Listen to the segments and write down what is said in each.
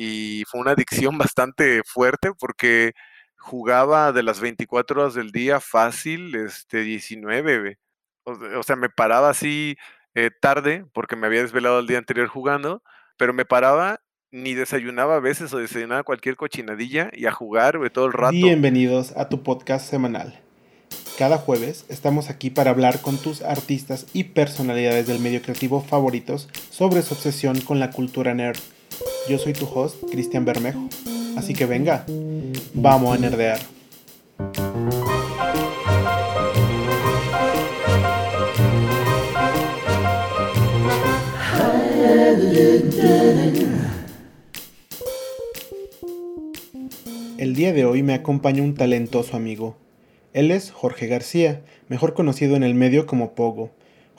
y fue una adicción bastante fuerte porque jugaba de las 24 horas del día fácil, este, 19, o, sea, me paraba así eh, tarde porque me había desvelado el día anterior jugando, pero me paraba, ni desayunaba a veces o desayunaba cualquier cochinadilla y a jugar todo el rato. Bienvenidos a tu podcast semanal. Cada jueves estamos aquí para hablar con tus artistas y personalidades del medio creativo favoritos sobre su obsesión con la cultura nerd. Yo soy tu host, Cristian Bermejo. Así que venga, vamos a nerdear. El día de hoy me acompaña un talentoso amigo. Él es Jorge García, mejor conocido en el medio como Pogo.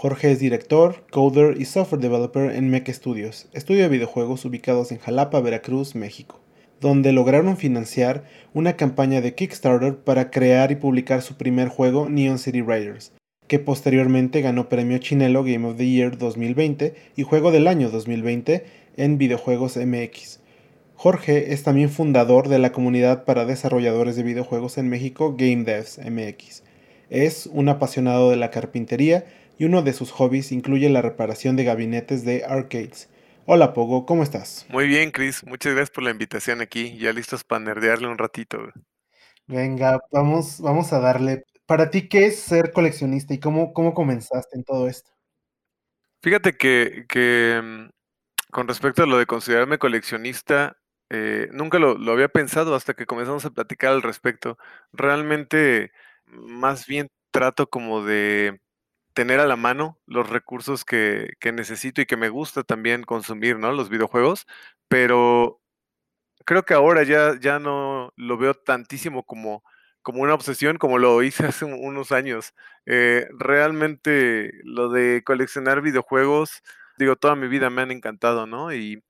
Jorge es director, coder y software developer en Mech Studios, estudio de videojuegos ubicados en Jalapa, Veracruz, México, donde lograron financiar una campaña de Kickstarter para crear y publicar su primer juego Neon City Riders, que posteriormente ganó premio Chinelo Game of the Year 2020 y Juego del Año 2020 en Videojuegos MX. Jorge es también fundador de la comunidad para desarrolladores de videojuegos en México Game Devs MX. Es un apasionado de la carpintería y uno de sus hobbies incluye la reparación de gabinetes de arcades. Hola Pogo, ¿cómo estás? Muy bien, Chris. Muchas gracias por la invitación aquí. Ya listos para nerdearle un ratito. Venga, vamos, vamos a darle. Para ti, ¿qué es ser coleccionista y cómo, cómo comenzaste en todo esto? Fíjate que, que mm, con respecto a lo de considerarme coleccionista, eh, nunca lo, lo había pensado hasta que comenzamos a platicar al respecto. Realmente, más bien trato como de tener a la mano los recursos que, necesito y que me gusta también consumir, ¿no? Los videojuegos, pero creo que ahora ya, ya no lo veo tantísimo como, como una obsesión como lo hice hace unos años. Eh, realmente lo de coleccionar videojuegos, digo, toda mi vida me han encantado, ¿no? Y,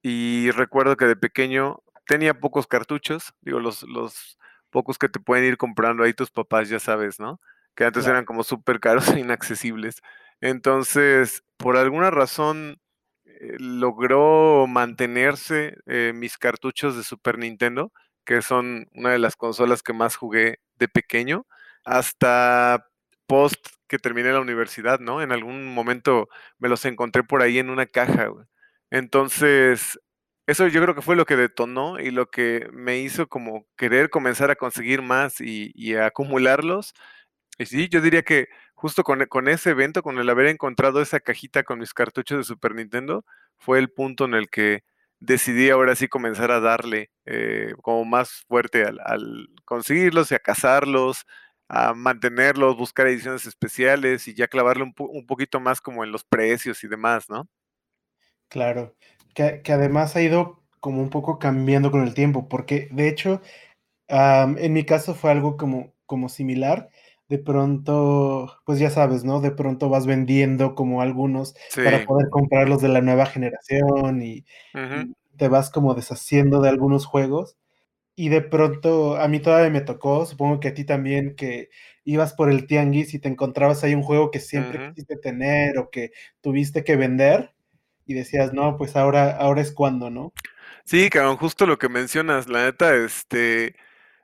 y recuerdo que de pequeño tenía pocos cartuchos, digo, los, los pocos que te pueden ir comprando ahí tus papás, ya sabes, ¿no? Que antes eran como súper caros e inaccesibles. Entonces, por alguna razón, eh, logró mantenerse eh, mis cartuchos de Super Nintendo, que son una de las consolas que más jugué de pequeño, hasta post que terminé la universidad, ¿no? En algún momento me los encontré por ahí en una caja, Entonces, eso yo creo que fue lo que detonó y lo que me hizo como querer comenzar a conseguir más y, y a acumularlos y sí, yo diría que justo con, con, ese evento, con el haber encontrado esa cajita con mis cartuchos de Super Nintendo, fue el punto en el que decidí ahora sí comenzar a darle eh, como más fuerte al, conseguirlos y a cazarlos, a mantenerlos, buscar ediciones especiales y ya clavarle un, un poquito más como en los precios y demás, ¿no? Claro, que, que, además ha ido como un poco cambiando con el tiempo, porque de hecho, en mi caso fue algo como, como similar de pronto, pues ya sabes, ¿no? De pronto vas vendiendo como algunos Sí. para poder comprarlos de la nueva generación y, te vas como deshaciendo de algunos juegos. Y de pronto, a mí todavía me tocó, supongo que a ti también, que ibas por el tianguis y te encontrabas ahí un juego que siempre quisiste tener o que tuviste que vender y decías, no, pues ahora, ahora es cuando, ¿no? Sí, cabrón, justo lo que mencionas, la neta, este,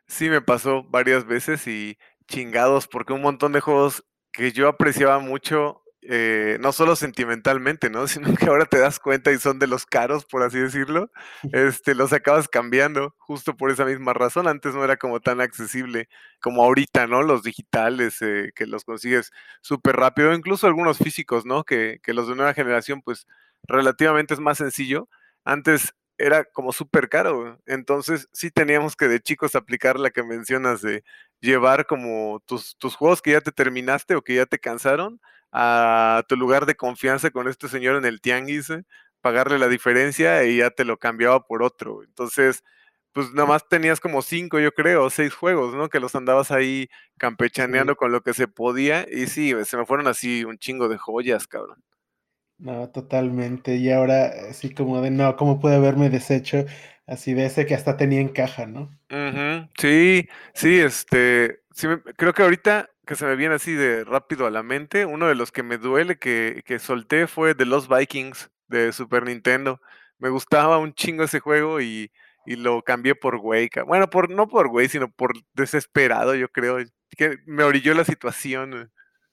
sí me pasó varias veces y chingados, porque un montón de juegos que yo apreciaba mucho, eh, no solo sentimentalmente, ¿no? Sino que ahora te das cuenta y son de los caros, por así decirlo, este, los acabas cambiando justo por esa misma razón. Antes no era como tan accesible como ahorita, ¿no? Los digitales, eh, que los consigues súper rápido, incluso algunos físicos, ¿no? Que, que los de nueva generación, pues relativamente es más sencillo. Antes era como súper caro. Entonces, sí teníamos que de chicos aplicar la que mencionas de llevar como tus, tus juegos que ya te terminaste o que ya te cansaron a tu lugar de confianza con este señor en el tianguis, eh, pagarle la diferencia y ya te lo cambiaba por otro. Entonces, pues nada más tenías como cinco, yo creo, seis juegos, ¿no? Que los andabas ahí campechaneando Sí. con lo que se podía. Y sí, se me fueron así un chingo de joyas, cabrón. No, totalmente. Y ahora, así como de, no, ¿cómo pude haberme deshecho así de ese que hasta tenía en caja, no? Sí, sí, este, sí me creo que ahorita que se me viene así de rápido a la mente, uno de los que me duele que que solté fue The Lost Vikings de Super Nintendo. me gustaba un chingo ese juego y, y lo cambié por güey. Bueno, por, no por güey, sino por desesperado, yo creo. Que me orilló la situación.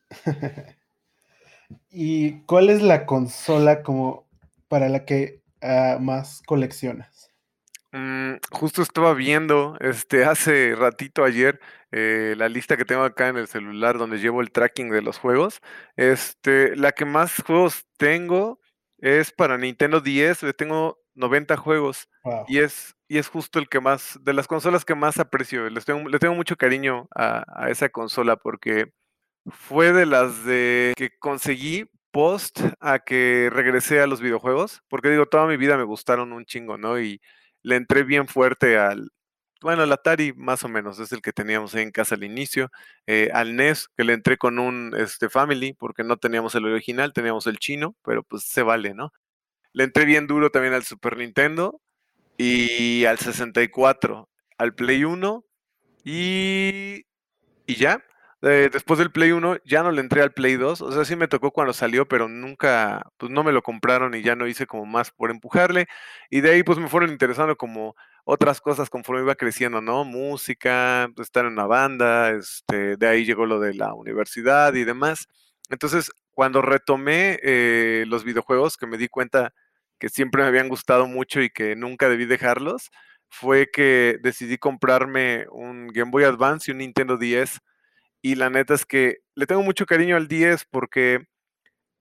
¿Y cuál es la consola como para la que uh, más coleccionas? Mm, justo estaba viendo este hace ratito ayer eh, la lista que tengo acá en el celular donde llevo el tracking de los juegos. Este, la que más juegos tengo es para Nintendo 10, le tengo 90 juegos Wow. y es, y es justo el que más, de las consolas que más aprecio. Les tengo, le tengo mucho cariño a, a esa consola porque fue de las de que conseguí post a que regresé a los videojuegos, porque digo, toda mi vida me gustaron un chingo, ¿no? Y le entré bien fuerte al, bueno, el Atari más o menos es el que teníamos ahí en casa al inicio, eh, al NES, que le entré con un este, Family, porque no teníamos el original, teníamos el chino, pero pues se vale, ¿no? Le entré bien duro también al Super Nintendo y al 64, al Play 1 y, y ya. Eh, después del Play 1 ya no le entré al Play 2, o sea, sí me tocó cuando salió, pero nunca, pues no me lo compraron y ya no hice como más por empujarle. Y de ahí pues me fueron interesando como otras cosas conforme iba creciendo, ¿no? Música, estar en una banda, este, de ahí llegó lo de la universidad y demás. Entonces, cuando retomé eh, los videojuegos, que me di cuenta que siempre me habían gustado mucho y que nunca debí dejarlos, fue que decidí comprarme un Game Boy Advance y un Nintendo 10 y la neta es que le tengo mucho cariño al 10 porque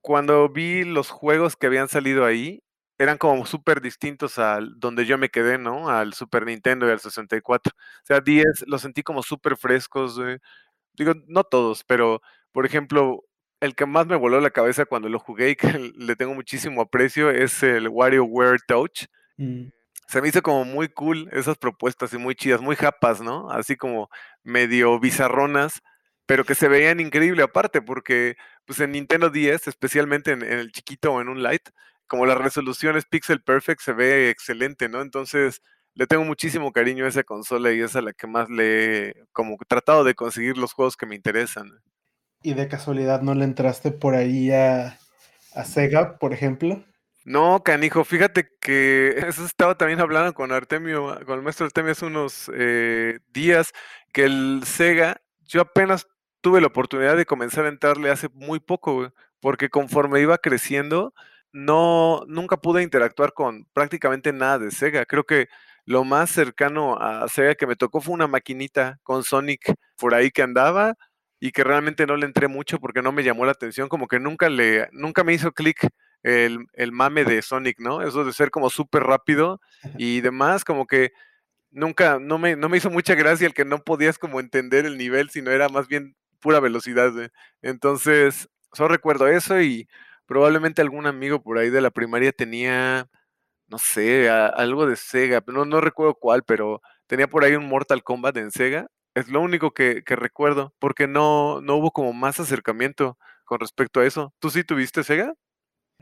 cuando vi los juegos que habían salido ahí, eran como súper distintos al donde yo me quedé, ¿no? Al Super Nintendo y al 64. O sea, 10 los sentí como súper frescos. güey. Digo, no todos, pero por ejemplo, el que más me voló la cabeza cuando lo jugué y que le tengo muchísimo aprecio es el WarioWare Touch Mm, se me hizo como muy cool esas propuestas y muy chidas, muy japas, ¿no? Así como medio bizarronas, pero que se veían increíble aparte, porque pues en Nintendo 10, especialmente en, en el chiquito o en un Lite, como la resolución es pixel perfect, se ve excelente, ¿no? Entonces le tengo muchísimo cariño a esa consola y es a la que más le he como tratado de conseguir los juegos que me interesan. ¿Y de casualidad no le entraste por ahí a, a Sega, por ejemplo? No, canijo, fíjate que eso estaba también hablando con Artemio, con el maestro Artemio hace unos eh, días, que el Sega, yo apenas tuve la oportunidad de comenzar a entrarle hace muy poco, güey, porque conforme iba creciendo, no, nunca pude interactuar con prácticamente nada de Sega. Creo que lo más cercano a Sega que me tocó fue una maquinita con Sonic por ahí que andaba y que realmente no le entré mucho porque no me llamó la atención, como que nunca le, nunca me hizo clic el, el mame de Sonic, ¿no? Eso de ser como súper rápido y demás, como que nunca, no me, no me hizo mucha gracia el que no podías como entender el nivel, sino era más bien pura velocidad. güey. Entonces, solo recuerdo eso y probablemente algún amigo por ahí de la primaria tenía, no sé, algo de Sega, no, no recuerdo cuál, pero tenía por ahí un Mortal Kombat en Sega. Es lo único que, que recuerdo, porque no, no hubo como más acercamiento con respecto a eso. ¿Tú sí tuviste Sega?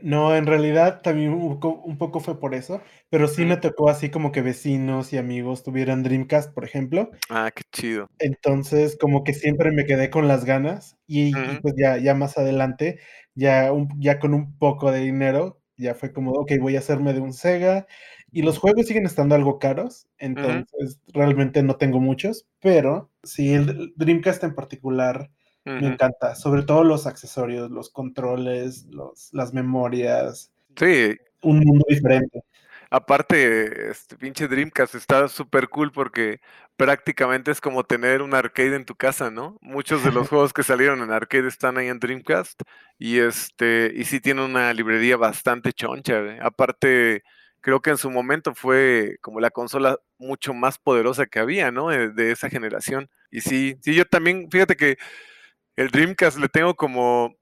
No, en realidad también un poco, un poco fue por eso, pero sí me tocó así como que vecinos y amigos tuvieran Dreamcast, por ejemplo. Ah, qué chido. Entonces, como que siempre me quedé con las ganas y, pues ya, ya más adelante, ya, un- ya con un poco de dinero, ya fue como, ok, voy a hacerme de un Sega y los juegos siguen estando algo caros, entonces realmente no tengo muchos, pero sí, el Dreamcast en particular me encanta, sobre todo los accesorios, los controles, los, las memorias, Sí, un mundo diferente. aparte, este pinche Dreamcast está súper cool porque prácticamente es como tener un arcade en tu casa, ¿no? Muchos de los juegos que salieron en arcade están ahí en Dreamcast y este, y sí tiene una librería bastante choncha, güey. Aparte, creo que en su momento fue como la consola mucho más poderosa que había, ¿no? Eh, De esa generación. Y sí, sí, yo también, fíjate que el Dreamcast le tengo como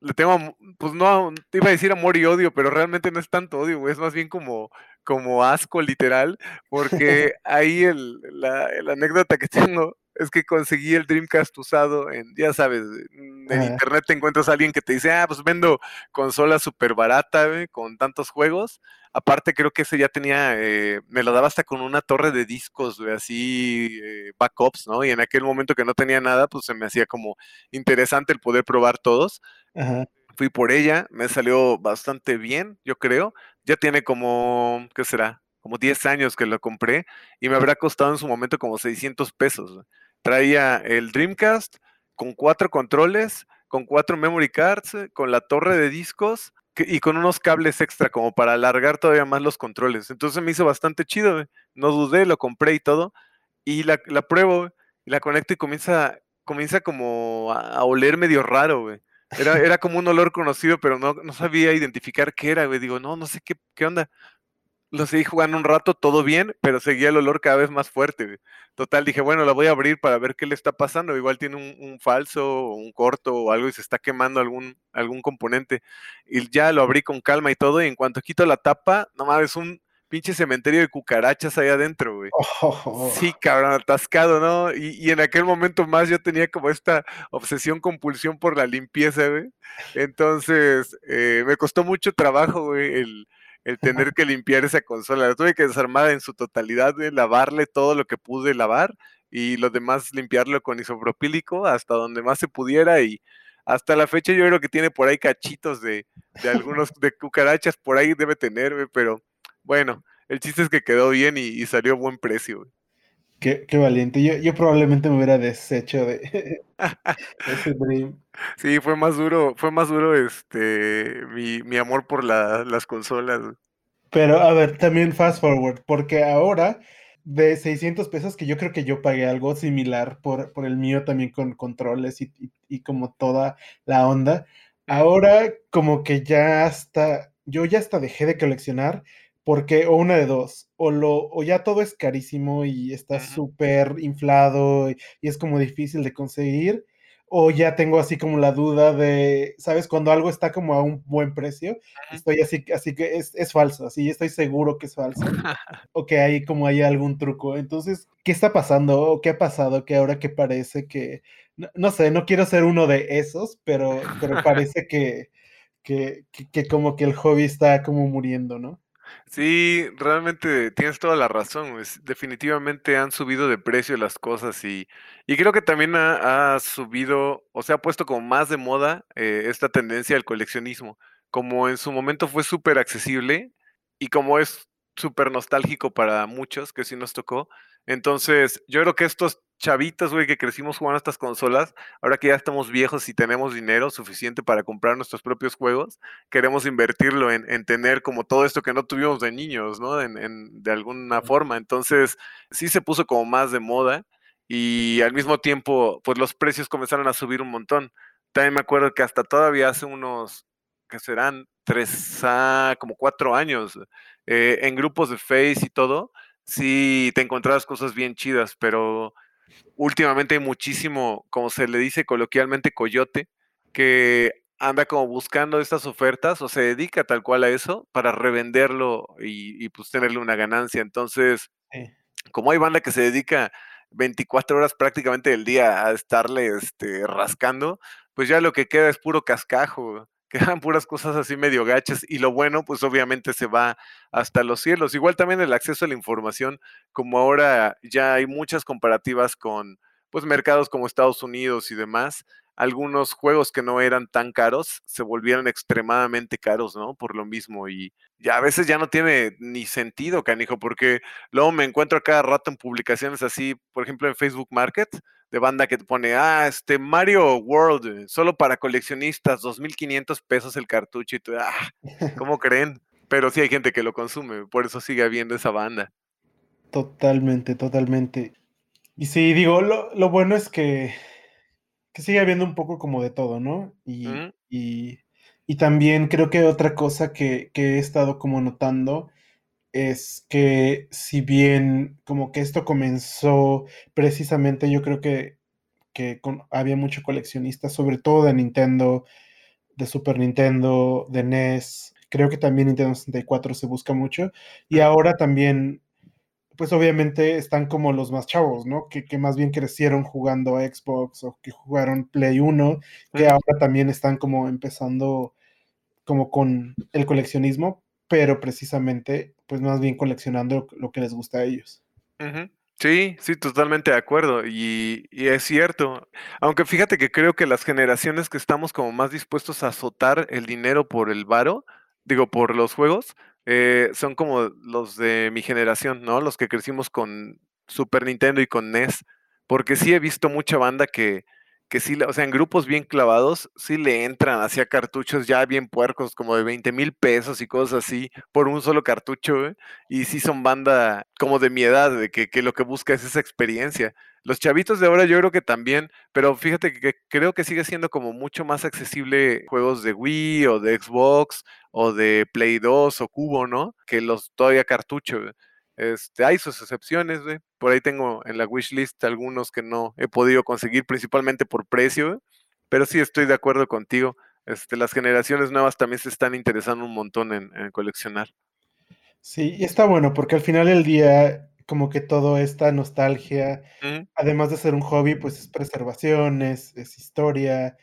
le tengo, pues no, te iba a decir amor y odio, pero realmente no es tanto odio, es más bien como, como asco literal, porque ahí el, la, la anécdota que tengo es que conseguí el Dreamcast usado en, ya sabes, en internet te encuentras a alguien que te dice, ah, pues vendo consola súper barata, con tantos juegos. Aparte creo que ese ya tenía, eh, me lo daba hasta con una torre de discos, así, eh, backups, ¿no? Y en aquel momento que no tenía nada, pues se me hacía como interesante el poder probar todos. ajá. Fui por ella, me salió bastante bien, yo creo. Ya tiene como, ¿qué será? Como 10 años que lo compré y me habrá costado en su momento como 600 pesos. Traía el Dreamcast con cuatro controles, con cuatro memory cards, con la torre de discos y con unos cables extra como para alargar todavía más los controles. Entonces me hizo bastante chido, no dudé, lo compré y todo. Y la, pruebo, y la conecto y comienza, comienza como a, a oler medio raro, güey. Era, era como un olor conocido, pero no, no sabía identificar qué era, güey. Digo, no, no sé qué, qué onda. Lo seguí jugando un rato, todo bien, pero seguía el olor cada vez más fuerte, güey. Total, dije, bueno, la voy a abrir para ver qué le está pasando. Igual tiene un, un falso, un corto o algo y se está quemando algún, algún componente. Y ya lo abrí con calma y todo, y en cuanto quito la tapa, no mames, un pinche cementerio de cucarachas ahí adentro, güey. Oh, Sí, cabrón, atascado, ¿no? Y, y, en aquel momento más yo tenía como esta obsesión, compulsión por la limpieza, güey. Entonces, eh, me costó mucho trabajo, güey, el, el, tener que limpiar esa consola. La tuve que desarmar en su totalidad, güey, lavarle todo lo que pude lavar y lo demás limpiarlo con isopropílico hasta donde más se pudiera y hasta la fecha yo creo que tiene por ahí cachitos de, de algunos de cucarachas, por ahí debe tener, pero bueno, el chiste es que quedó bien y, y salió a buen precio. Qué, qué, valiente. Yo, yo, probablemente me hubiera deshecho de ese Dream. Sí, fue más duro, fue más duro este mi, mi amor por la, las consolas. Pero a ver, también fast forward, porque ahora de 600 pesos, que yo creo que yo pagué algo similar por, por el mío también con controles y, y, y como toda la onda. Ahora como que ya hasta, yo ya hasta dejé de coleccionar porque o una de dos, o, lo, o ya todo es carísimo y está uh -huh. súper inflado y, y, es como difícil de conseguir, o ya tengo así como la duda de, ¿sabes? Cuando algo está como a un buen precio, uh -huh. estoy así, así que es, es, falso, así estoy seguro que es falso, o que hay como hay algún truco. Entonces, ¿qué está pasando? ¿O qué ha pasado que ahora que parece que, no, no sé, no quiero ser uno de esos, pero, pero parece que, que, que, que como que el hobby está como muriendo, ¿no? Sí, realmente tienes toda la razón. Definitivamente han subido de precio las cosas y, y creo que también ha, ha, subido o se ha puesto como más de moda eh, esta tendencia al coleccionismo. Como en su momento fue súper accesible y como es súper nostálgico para muchos que sí nos tocó. Entonces, yo creo que estos chavitos, güey, que crecimos jugando estas consolas, ahora que ya estamos viejos y tenemos dinero suficiente para comprar nuestros propios juegos, queremos invertirlo en, en tener como todo esto que no tuvimos de niños, ¿no? En, en, de alguna forma. Entonces, sí se puso como más de moda y al mismo tiempo, pues los precios comenzaron a subir un montón. También me acuerdo que hasta todavía hace unos, que serán tres, ah, como cuatro años, eh, en grupos de Face y todo, sí te encontrabas cosas bien chidas, pero últimamente hay muchísimo, como se le dice coloquialmente, coyote, que anda como buscando estas ofertas o se dedica tal cual a eso para revenderlo y, y pues tenerle una ganancia. Entonces, sí. como hay banda que se dedica 24 horas prácticamente del día a estarle este, rascando, pues ya lo que queda es puro cascajo quedan puras cosas así medio gachas y lo bueno pues obviamente se va hasta los cielos. Igual también el acceso a la información, como ahora ya hay muchas comparativas con pues mercados como Estados Unidos y demás, algunos juegos que no eran tan caros se volvieron extremadamente caros, ¿no? Por lo mismo y ya a veces ya no tiene ni sentido, canijo, porque luego me encuentro a cada rato en publicaciones así, por ejemplo en Facebook Market, de banda que te pone, ah, este Mario World, solo para coleccionistas, 2.500 pesos el cartucho y tú, ah, ¿cómo creen? Pero sí hay gente que lo consume, por eso sigue habiendo esa banda. Totalmente, totalmente. Y sí, digo, lo, lo bueno es que, que, sigue habiendo un poco como de todo, ¿no? Y, uh -huh. y, y también creo que otra cosa que, que he estado como notando es que si bien como que esto comenzó precisamente, yo creo que, que con, había mucho coleccionista, sobre todo de Nintendo, de Super Nintendo, de NES, creo que también Nintendo 64 se busca mucho, y ahora también, pues obviamente están como los más chavos, ¿no? Que, que más bien crecieron jugando a Xbox o que jugaron Play 1, que ahora también están como empezando como con el coleccionismo, pero precisamente, pues más bien coleccionando lo que les gusta a ellos. Uh -huh. Sí, sí, totalmente de acuerdo. Y, y es cierto. Aunque fíjate que creo que las generaciones que estamos como más dispuestos a azotar el dinero por el varo, digo, por los juegos, eh, son como los de mi generación, ¿no? Los que crecimos con Super Nintendo y con NES. Porque sí he visto mucha banda que, que sí, o sea, en grupos bien clavados, sí le entran hacia cartuchos ya bien puercos, como de 20 mil pesos y cosas así, por un solo cartucho, ¿eh? Y sí son banda como de mi edad, de que, que lo que busca es esa experiencia. Los chavitos de ahora yo creo que también, pero fíjate que, creo que sigue siendo como mucho más accesible juegos de Wii o de Xbox o de Play 2 o Cubo, ¿no? Que los todavía cartucho. güey. Este, hay sus excepciones, güey. Por ahí tengo en la wishlist algunos que no he podido conseguir, principalmente por precio, güey. Pero sí estoy de acuerdo contigo. Este, las generaciones nuevas también se están interesando un montón en, en coleccionar. Sí, y está bueno porque al final del día, como que toda esta nostalgia, además de ser un hobby, pues es preservación, es, es historia,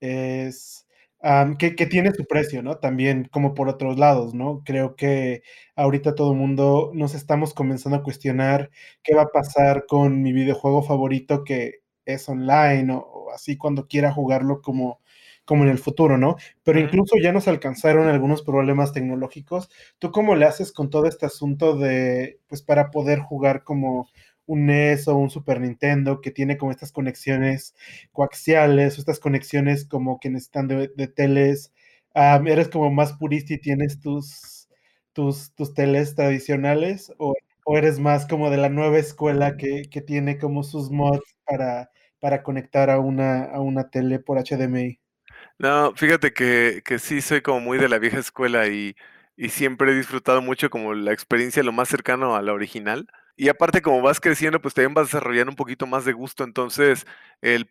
es am, que, que tiene su precio, ¿no? También como por otros lados, ¿no? Creo que ahorita todo el mundo nos estamos comenzando a cuestionar qué va a pasar con mi videojuego favorito que es online o, o así cuando quiera jugarlo como, como en el futuro, ¿no? Pero incluso ya nos alcanzaron algunos problemas tecnológicos. ¿Tú cómo le haces con todo este asunto de, pues para poder jugar como un NES o un Super Nintendo que tiene como estas conexiones coaxiales o estas conexiones como que necesitan de, de teles. Um, ¿Eres como más purista y tienes tus, tus, tus teles tradicionales o, o, eres más como de la nueva escuela que, que tiene como sus mods para, para conectar a una, a una tele por HDMI? No, fíjate que, que sí soy como muy de la vieja escuela y, y siempre he disfrutado mucho como la experiencia lo más cercano a la original. Y aparte, como vas creciendo, pues también vas desarrollando un poquito más de gusto. Entonces, el,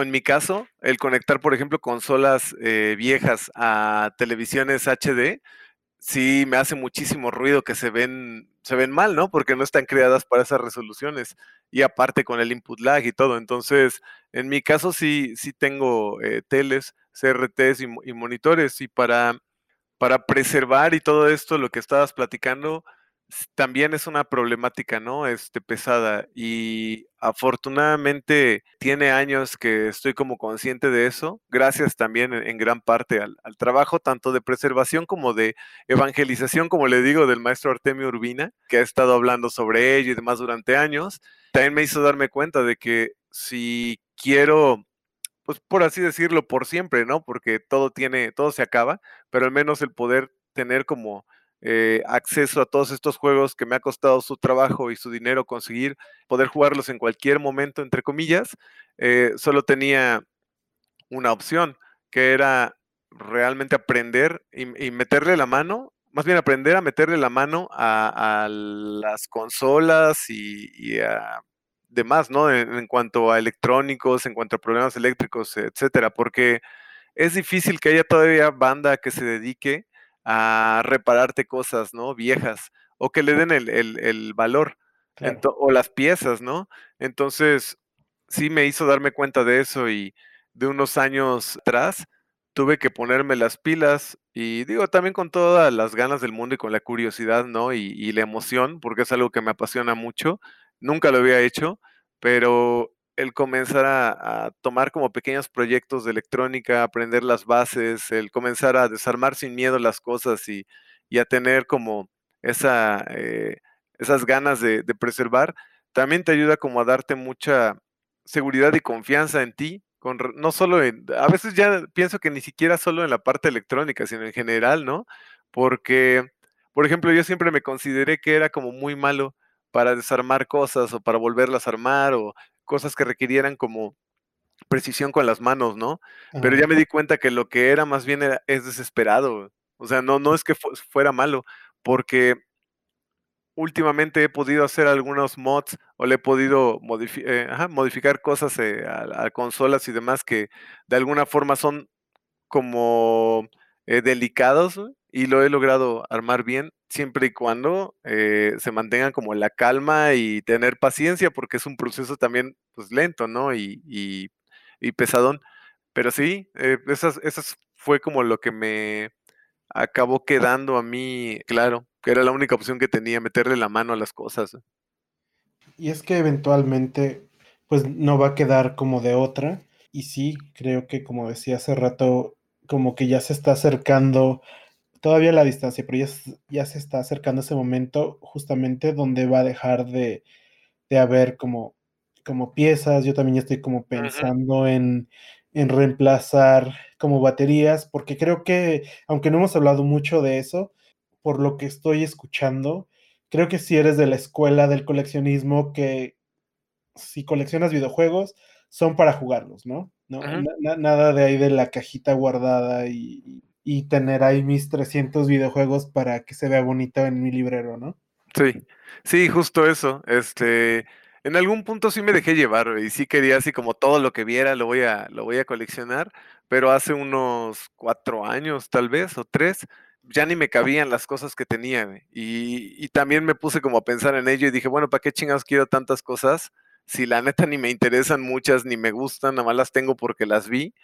en mi caso, el conectar, por ejemplo, consolas eh, viejas a televisiones HD, sí me hace muchísimo ruido que se ven, se ven mal, ¿no? Porque no están creadas para esas resoluciones. Y aparte con el input lag y todo. Entonces, en mi caso sí, sí tengo eh, teles, CRTs y, y monitores. Y para para preservar y todo esto, lo que estabas platicando, también es una problemática, ¿no? Este, pesada. Y afortunadamente tiene años que estoy como consciente de eso, gracias también en, gran parte al, al trabajo tanto de preservación como de evangelización, como le digo, del maestro Artemio Urbina, que ha estado hablando sobre ello y demás durante años. También me hizo darme cuenta de que si quiero pues por así decirlo, por siempre, ¿no? Porque todo tiene, todo se acaba, pero al menos el poder tener como eh, acceso a todos estos juegos que me ha costado su trabajo y su dinero conseguir, poder jugarlos en cualquier momento, entre comillas, eh, solo tenía una opción, que era realmente aprender y, meterle la mano, más bien aprender a meterle la mano a, las consolas y, y a demás, ¿no? En, en cuanto a electrónicos, en cuanto a problemas eléctricos, etcétera, porque es difícil que haya todavía banda que se dedique a repararte cosas, ¿no? Viejas, o que le den el, el- el valor, Claro. o las piezas, ¿no? Entonces, sí me hizo darme cuenta de eso y de unos años atrás tuve que ponerme las pilas y digo, también con todas las ganas del mundo y con la curiosidad, ¿no? Y, y la emoción, porque es algo que me apasiona mucho. Nunca lo había hecho, pero el comenzar a, a tomar como pequeños proyectos de electrónica, aprender las bases, el comenzar a desarmar sin miedo las cosas y, y a tener como esa, eh, esas ganas de, preservar, también te ayuda como a darte mucha seguridad y confianza en ti, con, no solo en, a veces ya pienso que ni siquiera solo en la parte electrónica, sino en general, ¿no? Porque, por ejemplo, yo siempre me consideré que era como muy malo para desarmar cosas o para volverlas a armar o cosas que requirieran como precisión con las manos, ¿no? Pero ya me di cuenta que lo que era más bien era, es desesperado. O sea, no, no es que fu- fuera malo, porque últimamente he podido hacer algunos mods o le he podido modifi- eh, ajá, modificar cosas eh, a, a consolas y demás que de alguna forma son como eh, delicados ¿no? Y lo he logrado armar bien siempre y cuando eh, se mantengan como la calma y tener paciencia porque es un proceso también pues lento, ¿no? Y, y, pesadón. Pero sí, eh, esas, esas fue como lo que me acabó quedando a mí claro, que era la única opción que tenía, meterle la mano a las cosas. Y es que eventualmente, pues no va a quedar como de otra. Y sí, creo que como decía hace rato, como que ya se está acercando todavía la distancia, pero ya, ya se está acercando ese momento justamente donde va a dejar de, de haber como, como piezas. Yo también estoy como pensando en, en reemplazar como baterías, porque creo que, aunque no hemos hablado mucho de eso, por lo que estoy escuchando, creo que si eres de la escuela del coleccionismo, que si coleccionas videojuegos, son para jugarlos, ¿no? ¿No? Na nada de ahí de la cajita guardada y, y, tener ahí mis 300 videojuegos para que se vea bonito en mi librero, ¿no? Sí, sí, justo eso. Este, en algún punto sí me dejé llevar y sí quería así como todo lo que viera lo voy a, lo voy a coleccionar, pero hace unos cuatro años tal vez o tres ya ni me cabían las cosas que tenía, Y, y, también me puse como a pensar en ello y dije, bueno, ¿para qué chingados quiero tantas cosas? Si la neta ni me interesan muchas, ni me gustan, nada más las tengo porque las vi,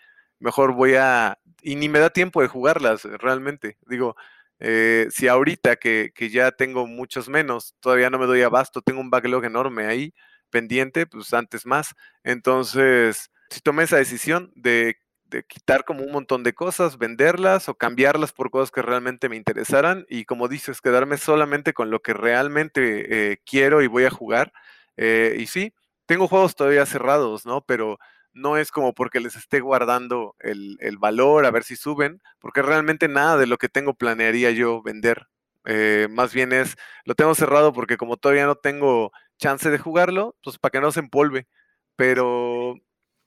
mejor voy a... Y ni me da tiempo de jugarlas realmente. Digo, eh, si ahorita que, que, ya tengo muchos menos, todavía no me doy abasto, tengo un backlog enorme ahí pendiente, pues antes más. Entonces, si tomé esa decisión de de quitar como un montón de cosas, venderlas o cambiarlas por cosas que realmente me interesaran y como dices, quedarme solamente con lo que realmente eh, quiero y voy a jugar. Eh, y sí, tengo juegos todavía cerrados, ¿no? Pero no es como porque les esté guardando el, el, valor a ver si suben, porque realmente nada de lo que tengo planearía yo vender. Eh, más bien es, lo tengo cerrado porque como todavía no tengo chance de jugarlo, pues para que no se empolve. Pero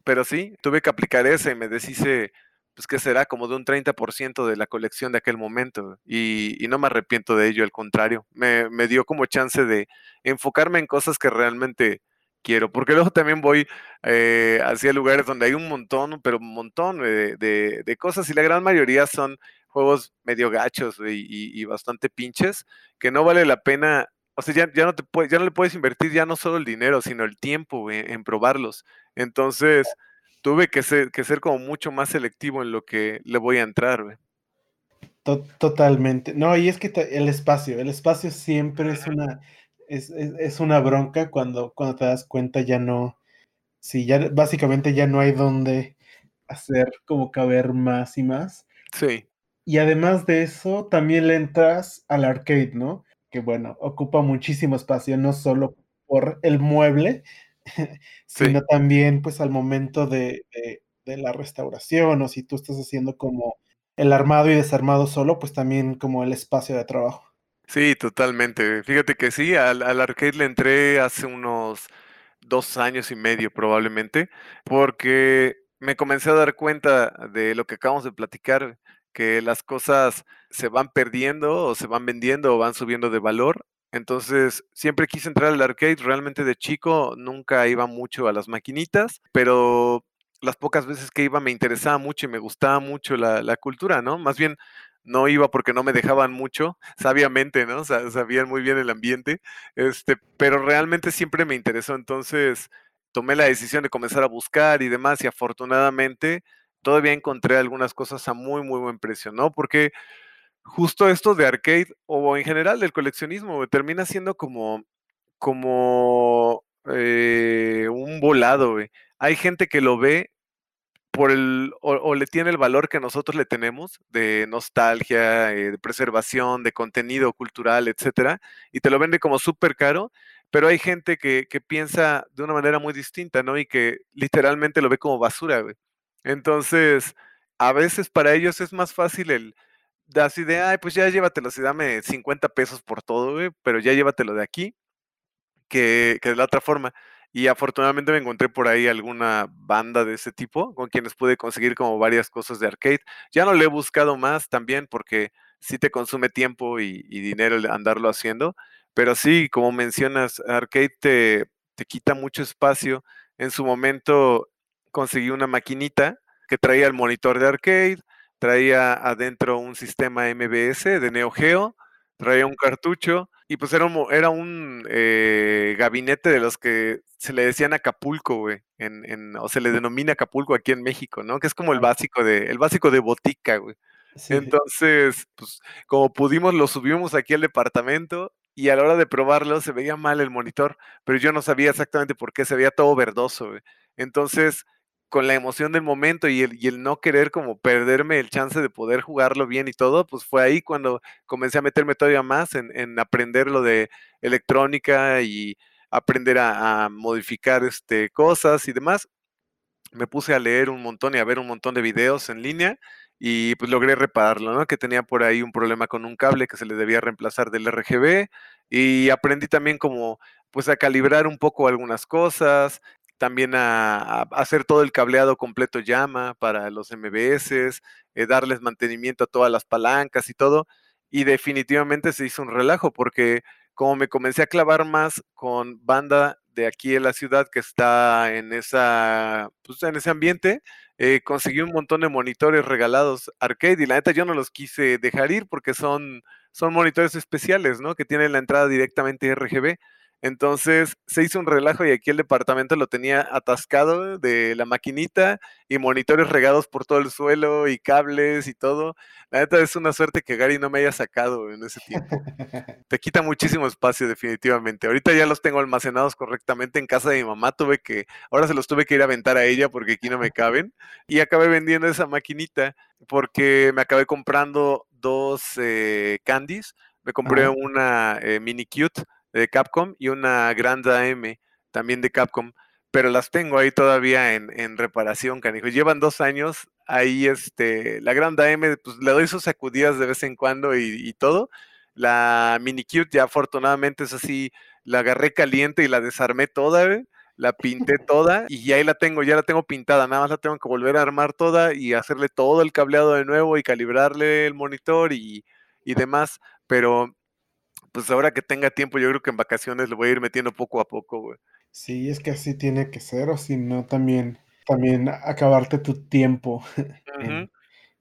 pero sí, tuve que aplicar ese me deshice, pues que será como de un 30% de la colección de aquel momento. Y, y, no me arrepiento de ello, al contrario, me, me, dio como chance de enfocarme en cosas que realmente quiero, porque luego también voy eh, hacia lugares donde hay un montón, pero un montón de, de, de cosas y la gran mayoría son juegos medio gachos y, y, y, bastante pinches, que no vale la pena o sea, ya, ya, no te puedes, ya no le puedes invertir ya no solo el dinero, sino el tiempo en, en probarlos. Entonces, tuve que ser, que ser como mucho más selectivo en lo que le voy a entrar. Güey. Totalmente. No, y es que el espacio, el espacio siempre es una, es, es, es, una bronca cuando, cuando te das cuenta ya no, sí, ya básicamente ya no hay donde hacer como caber más y más. Sí. Y además de eso, también le entras al arcade, ¿no? Que bueno, ocupa muchísimo espacio, no solo por el mueble, sino sí. también pues al momento de, de, de, la restauración o si tú estás haciendo como el armado y desarmado solo, pues también como el espacio de trabajo. Sí, totalmente. Fíjate que sí, al, al arcade le entré hace unos dos años y medio probablemente, porque me comencé a dar cuenta de lo que acabamos de platicar, que las cosas se van perdiendo o se van vendiendo o van subiendo de valor entonces, siempre quise entrar al arcade, realmente de chico nunca iba mucho a las maquinitas, pero las pocas veces que iba me interesaba mucho y me gustaba mucho la, la cultura, ¿no? Más bien no iba porque no me dejaban mucho, sabiamente, ¿no? Sabían muy bien el ambiente, este, pero realmente siempre me interesó, entonces tomé la decisión de comenzar a buscar y demás y afortunadamente todavía encontré algunas cosas a muy, muy buen precio, ¿no? Porque justo esto de arcade o en general del coleccionismo termina siendo como, como eh, un volado. Hay gente que lo ve por el o, o, le tiene el valor que nosotros le tenemos de nostalgia, eh, de preservación, de contenido cultural, etcétera, y te lo vende como súper caro. Pero hay gente que, que, piensa de una manera muy distinta, ¿no? Y que literalmente lo ve como basura, güey. Entonces, a veces para ellos es más fácil el, así de, ay, pues ya llévatelo, si dame 50 pesos por todo, güey, pero ya llévatelo de aquí, que, que de la otra forma. Y afortunadamente me encontré por ahí alguna banda de ese tipo con quienes pude conseguir como varias cosas de arcade. Ya no le he buscado más también porque sí te consume tiempo y, dinero andarlo haciendo, pero sí, como mencionas, arcade te, te quita mucho espacio. En su momento conseguí una maquinita que traía el monitor de arcade, traía adentro un sistema MBS de Neo Geo, traía un cartucho y pues era un, era un eh, gabinete de los que se le decían Acapulco, güey, en, en, o se le denomina Acapulco aquí en México, ¿no? Que es como el básico de, el básico de botica, güey. Sí. Entonces, pues, como pudimos, lo subimos aquí al departamento y a la hora de probarlo se veía mal el monitor, pero yo no sabía exactamente por qué, se veía todo verdoso, güey. Entonces, con la emoción del momento y el, no querer como perderme el chance de poder jugarlo bien y todo, pues fue ahí cuando comencé a meterme todavía más en, en aprender lo de electrónica y aprender a, a modificar este, cosas y demás. Me puse a leer un montón y a ver un montón de videos en línea y pues logré repararlo, ¿no? Que tenía por ahí un problema con un cable que se le debía reemplazar del RGB y aprendí también como pues a calibrar un poco algunas cosas, también a, hacer todo el cableado completo llama para los MBS, eh, darles mantenimiento a todas las palancas y todo. Y definitivamente se hizo un relajo porque como me comencé a clavar más con banda de aquí en la ciudad que está en esa, pues, en ese ambiente, eh, conseguí un montón de monitores regalados arcade y la neta yo no los quise dejar ir porque son, son monitores especiales, ¿no? Que tienen la entrada directamente RGB. Entonces se hizo un relajo y aquí el departamento lo tenía atascado de la maquinita y monitores regados por todo el suelo y cables y todo. La neta es una suerte que Gary no me haya sacado en ese tiempo. Te quita muchísimo espacio definitivamente. Ahorita ya los tengo almacenados correctamente en casa de mi mamá. Tuve que, ahora se los tuve que ir a aventar a ella porque aquí no me caben. Y acabé vendiendo esa maquinita porque me acabé comprando dos eh, candies. Me compré Ajá. una eh, mini cute de Capcom y una Granda M también de Capcom, pero las tengo ahí todavía en, en reparación, canijo. Llevan dos años ahí, este, la Granda M, pues le doy sus sacudidas de vez en cuando y, y todo. La Mini Cute ya afortunadamente es así, la agarré caliente y la desarmé toda, güey, la pinté toda y ahí la tengo, ya la tengo pintada, nada más la tengo que volver a armar toda y hacerle todo el cableado de nuevo y calibrarle el monitor y, y demás, pero pues ahora que tenga tiempo, yo creo que en vacaciones lo voy a ir metiendo poco a poco, güey. Sí, es que así tiene que ser, o si no, también, también acabarte tu tiempo en,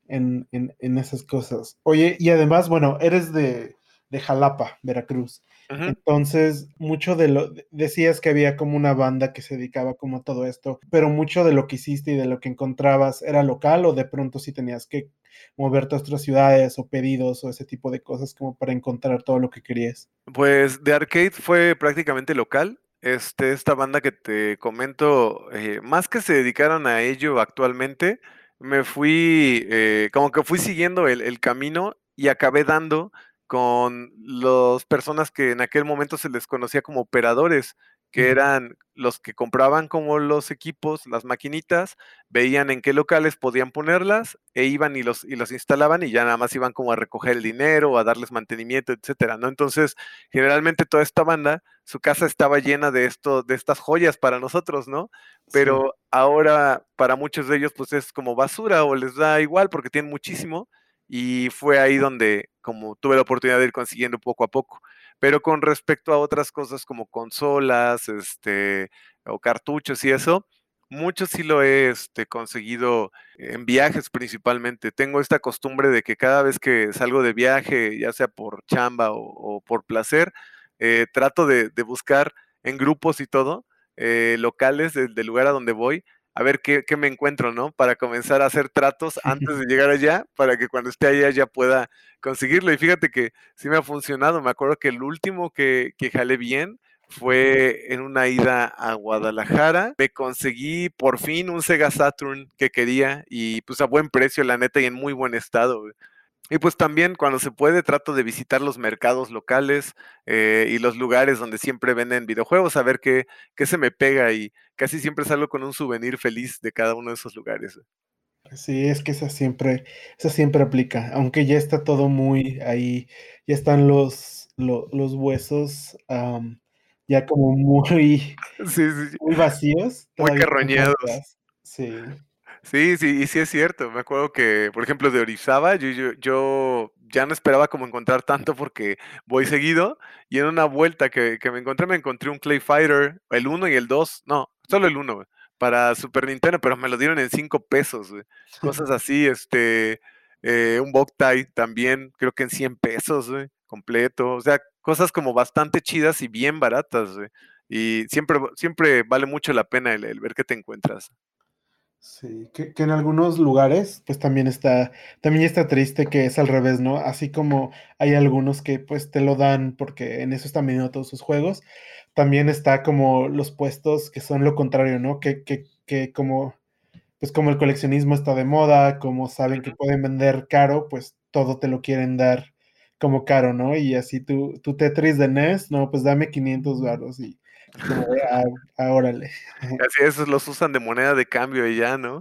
en, en, en esas cosas. Oye, y además, bueno, eres de, de Jalapa, Veracruz. Entonces, mucho de lo, decías que había como una banda que se dedicaba como a todo esto, pero mucho de lo que hiciste y de lo que encontrabas era local o de pronto sí tenías que moverte a otras ciudades o pedidos o ese tipo de cosas como para encontrar todo lo que querías. Pues de arcade fue prácticamente local. Este, esta banda que te comento, eh, más que se dedicaron a ello actualmente, me fui, eh, como que fui siguiendo el camino y acabé dando con las personas que en aquel momento se les conocía como operadores, que eran los que compraban como los equipos, las maquinitas, veían en qué locales podían ponerlas e iban y los, y los instalaban y ya nada más iban como a recoger el dinero, a darles mantenimiento, etcétera, ¿no? Entonces, generalmente toda esta banda, su casa estaba llena de esto, de estas joyas para nosotros, ¿no? Sí, Pero ahora para muchos de ellos pues es como basura o les da igual porque tienen muchísimo y fue ahí donde como tuve la oportunidad de ir consiguiendo poco a poco. Pero con respecto a otras cosas como consolas, este, o cartuchos y eso, mucho sí lo he este, conseguido en viajes principalmente. Tengo esta costumbre de que cada vez que salgo de viaje, ya sea por chamba o, por placer, eh, trato de, buscar en grupos y todo, eh, locales del, lugar a donde voy, a ver qué, qué, me encuentro, ¿no? Para comenzar a hacer tratos antes de llegar allá, para que cuando esté allá ya pueda conseguirlo. Y fíjate que sí me ha funcionado. Me acuerdo que el último que, que jalé bien fue en una ida a Guadalajara. Me conseguí por fin un Sega Saturn que quería y pues a buen precio, la neta, y en muy buen estado. Y pues también cuando se puede trato de visitar los mercados locales eh, y los lugares donde siempre venden videojuegos, a ver qué, qué se me pega y casi siempre salgo con un souvenir feliz de cada uno de esos lugares. Sí, es que esa siempre, esa siempre aplica, aunque ya está todo muy ahí, ya están los, lo- los huesos am, ya como muy, Sí, sí, sí, muy vacíos, muy carroñados. Sí, Sí, sí, y sí es cierto. Me acuerdo que, por ejemplo, de Orizaba, yo, yo, yo ya no esperaba como encontrar tanto porque voy seguido y en una vuelta que, que me encontré, me encontré un Clay Fighter, el uno y el 2, no, solo el uno, güey, para Super Nintendo, pero me lo dieron en 5 pesos. Cosas así, este, eh, un Boktai también, creo que en 100 pesos, güey, completo. O sea, cosas como bastante chidas y bien baratas. Y siempre, siempre vale mucho la pena el ver qué te encuentras. Sí, que, que en algunos lugares, pues también está, también está triste que es al revés, ¿no? Así como hay algunos que pues te lo dan porque en eso están vendiendo todos sus juegos, también está como los puestos que son lo contrario, ¿no? Que, que, que como, pues como el coleccionismo está de moda, como saben que pueden vender caro, pues todo te lo quieren dar como caro, ¿no? Y así tu, tu Tetris de NES, no, pues dame 500 varos y ah, ah, órale. Así es, los usan de moneda de cambio y ya, ¿no?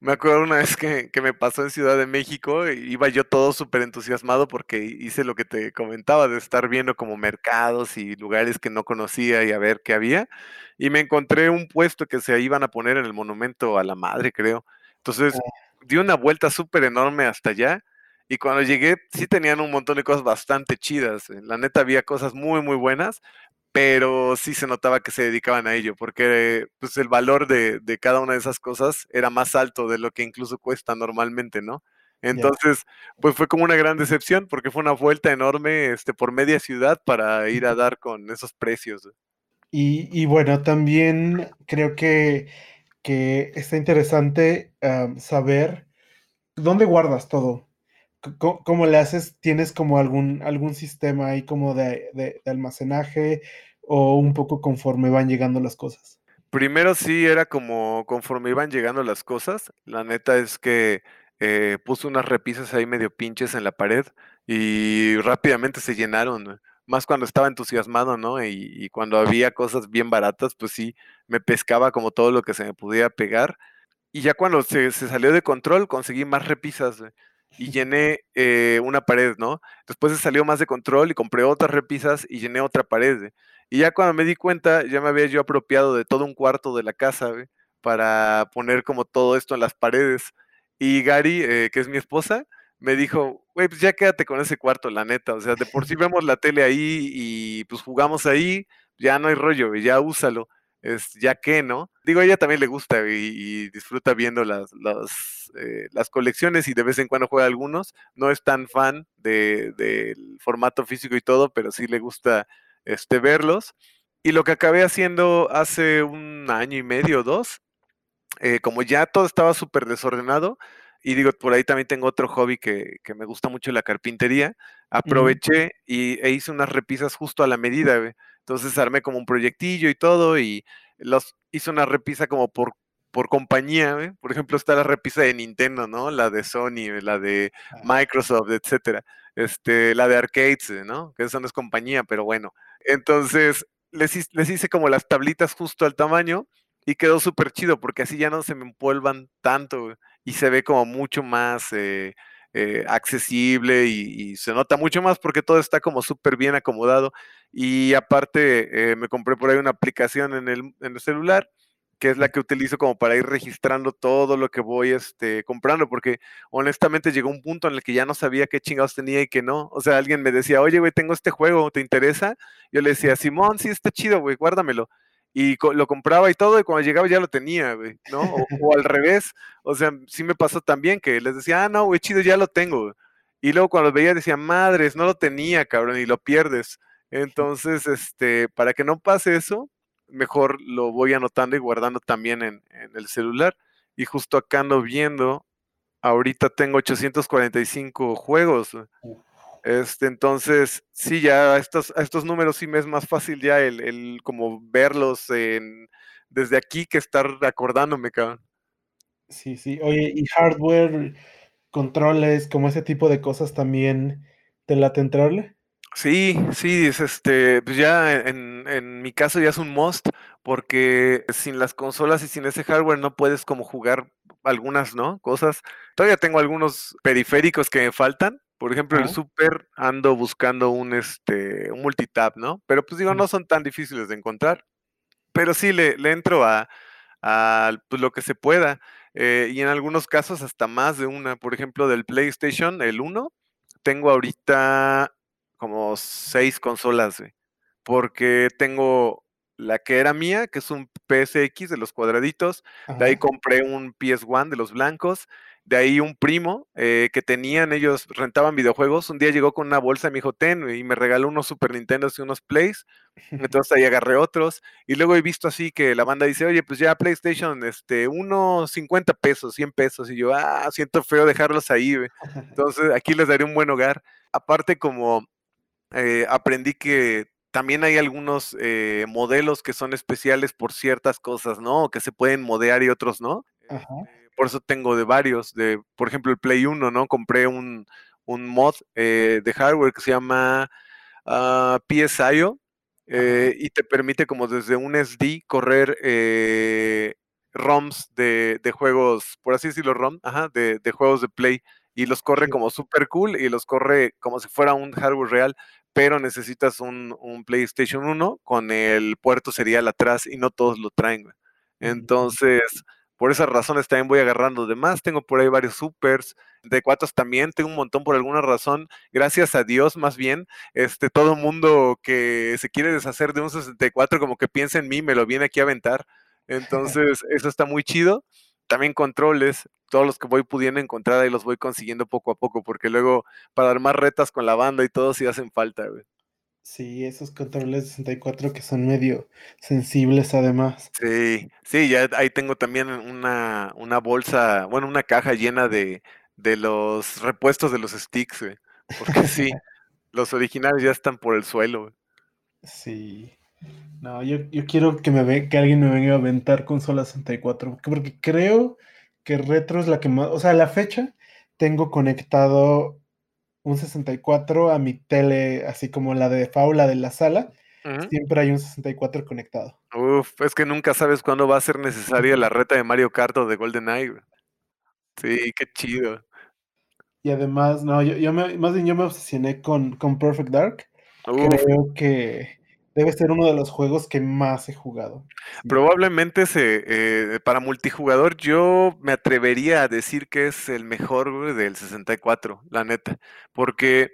Me acuerdo una vez que que me pasó en Ciudad de México, iba yo todo superentusiasmado porque hice lo que te comentaba, de estar viendo como mercados y lugares que no conocía y a ver qué había, y me encontré un puesto que se iban a poner en el Monumento a la Madre, creo. Entonces, Ah, di una vuelta superenorme hasta allá, y cuando llegué, sí tenían un montón de cosas bastante chidas, la neta había cosas muy, muy buenas, pero sí se notaba que se dedicaban a ello, porque, pues, el valor de de cada una de esas cosas era más alto de lo que incluso cuesta normalmente, ¿no? Entonces, pues, fue como una gran decepción, porque fue una vuelta enorme, este, por media ciudad para ir a dar con esos precios. Y, y bueno, también creo que, que está interesante saber dónde guardas todo. ¿Cómo le haces? ¿Tienes como algún, algún sistema ahí como de, de- de almacenaje o un poco conforme van llegando las cosas? Primero sí era como conforme iban llegando las cosas, la neta es que, eh, puse unas repisas ahí medio pinches en la pared y rápidamente se llenaron, más cuando estaba entusiasmado, ¿no? Y y cuando había cosas bien baratas, pues sí, me pescaba como todo lo que se me pudiera pegar y ya cuando se se salió de control, conseguí más repisas, güey, y llené, eh, una pared, ¿no? Después se salió más de control y compré otras repisas y llené otra pared, güey. Y ya cuando me di cuenta, ya me había yo apropiado de todo un cuarto de la casa, para poner como todo esto en las paredes. Y Gary, eh, que es mi esposa, me dijo: "Güey, pues ya quédate con ese cuarto, la neta, o sea, de por sí vemos la tele ahí y, pues, jugamos ahí, ya no hay rollo, ya úsalo". Es ya que, ¿no? Digo, a ella también le gusta y y disfruta viendo las las, eh, las colecciones y de vez en cuando juega algunos. No es tan fan de del formato físico y todo, pero sí le gusta, este, verlos. Y lo que acabé haciendo hace un año y medio o 2 eh, como ya todo estaba súper desordenado, y digo, por ahí también tengo otro hobby que que me gusta mucho la carpintería, aproveché y e hice unas repisas justo a la medida. Entonces, armé como un proyectillo y todo, y los hice una repisa como por por compañía. Por ejemplo, está la repisa de Nintendo, ¿no? La de Sony, la de ah, Microsoft, etcétera. Este, la de arcades, ¿no? Que eso no es compañía, pero bueno. Entonces, les hice como las tablitas justo al tamaño y quedó súper chido, porque así ya no se me empolvan tanto, y se ve como mucho más, eh, eh, accesible y y se nota mucho más porque todo está como súper bien acomodado. Y aparte, eh, me compré por ahí una aplicación en el en el celular, que es la que utilizo como para ir registrando todo lo que voy, este, comprando, porque honestamente llegó un punto en el que ya no sabía qué chingados tenía y qué no. O sea, alguien me decía: "Oye, güey, tengo este juego, ¿te interesa?". Yo le decía: "Simón, sí, está chido, güey, guárdamelo". Y co lo compraba y todo, y cuando llegaba ya lo tenía, güey, ¿no? O o al revés, o sea, sí me pasó también que les decía: "Ah, no, güey, chido, ya lo tengo". Y luego cuando veía decía: "Madres, no lo tenía, cabrón", y lo pierdes. Entonces, este, para que no pase eso, mejor lo voy anotando y guardando también en en el celular. Y justo acá ando viendo, ahorita tengo 845 juegos. Este, entonces, sí, ya a estos a estos números sí me es más fácil ya el el como verlos en desde aquí que estar acordándome, cabrón. Sí, sí. Oye, ¿y hardware, controles, como ese tipo de cosas también te late entrarle? Sí, sí, es, este, pues, ya en en mi caso ya es un must, porque sin las consolas y sin ese hardware no puedes como jugar algunas, ¿no?, cosas. Todavía tengo algunos periféricos que me faltan, por ejemplo, el Ajá. súper ando buscando un, este, un multitap, ¿no?, pero, pues, digo, no son tan difíciles de encontrar. Pero sí, le le entro a al pues, lo que se pueda, eh, y en algunos casos hasta más de una. Por ejemplo, del PlayStation, el uno tengo ahorita como 6 consolas, güey, porque tengo la que era mía, que es un PSX de los cuadraditos, de ahí compré un PS1 de los blancos, De ahí un primo eh, que tenían, ellos rentaban videojuegos, un día llegó con una bolsa y me dijo, ten, y me regaló unos Super Nintendo y unos Plays. Entonces ahí agarré otros. Y luego he visto así que la banda dice, oye, pues ya PlayStation, este, unos 50 pesos, 100 pesos. Y yo, ah, siento feo dejarlos ahí. Entonces aquí les daré un buen hogar. Aparte, como eh, aprendí que también hay algunos eh, modelos que son especiales por ciertas cosas, ¿no? Que se pueden modear y otros no. Ajá. Este, por eso tengo de varios, de, por ejemplo, el Play 1, ¿no? Compré un, un mod eh, de hardware que se llama uh, PSIO y te permite como desde un SD correr ROMs de, de, juegos, por así decirlo, ROM, ajá, de, de juegos de Play y los corre como super cool y los corre como si fuera un hardware real, pero necesitas un, un PlayStation 1 con el puerto serial atrás y no todos lo traen. Güey. Entonces, por esas razones también voy agarrando de más. Tengo por ahí varios supers. De cuatro también tengo un montón por alguna razón. Gracias a Dios, más bien. Este, todo mundo que se quiere deshacer de un 64, como que piensa en mí, me lo viene aquí a aventar. Entonces, eso está muy chido. También controles, todos los que voy pudiendo encontrar ahí los voy consiguiendo poco a poco, porque luego para armar retas con la banda y todo sí hacen falta, güey. Sí, esos controles de 64 que son medio sensibles además. Sí, sí, ya ahí tengo también una, una bolsa, bueno, una caja llena de, de los repuestos de los sticks, güey. Porque sí, los originales ya están por el suelo, güey. Sí. No, yo, yo quiero que me ve, que alguien me venga a aventar consola 64, porque creo que retro es la que más, o sea, a la fecha tengo conectado un 64 a mi tele, así como la de Faula de la sala, uh -huh. siempre hay un 64 conectado. Uf, es que nunca sabes cuándo va a ser necesaria la reta de Mario Kart o de GoldenEye. Sí, qué chido. Y además, no, yo, yo me, más bien yo me obsesioné con, con Perfect Dark. Creo que debe ser uno de los juegos que más he jugado. Probablemente se, eh, para multijugador yo me atrevería a decir que es el mejor del 64, la neta, porque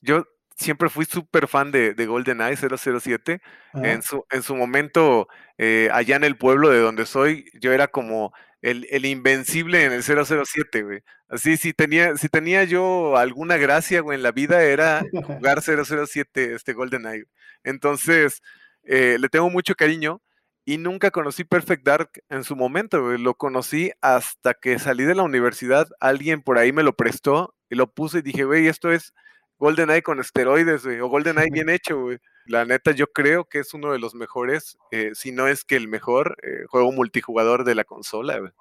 yo siempre fui súper fan de, de GoldenEye 007. Ah. En, su, en su momento, eh, allá en el pueblo de donde soy, yo era como el, el invencible en el 007, güey. Así, si tenía, si tenía yo alguna gracia, güey, en la vida era jugar 007, este GoldenEye. Entonces, eh, le tengo mucho cariño y nunca conocí Perfect Dark en su momento. Lo conocí hasta que salí de la universidad, alguien por ahí me lo prestó y lo puse y dije, güey, esto es GoldenEye con esteroides, güey, o GoldenEye bien hecho. La neta, yo creo que es uno de los mejores, eh, si no es que el mejor eh, juego multijugador de la consola.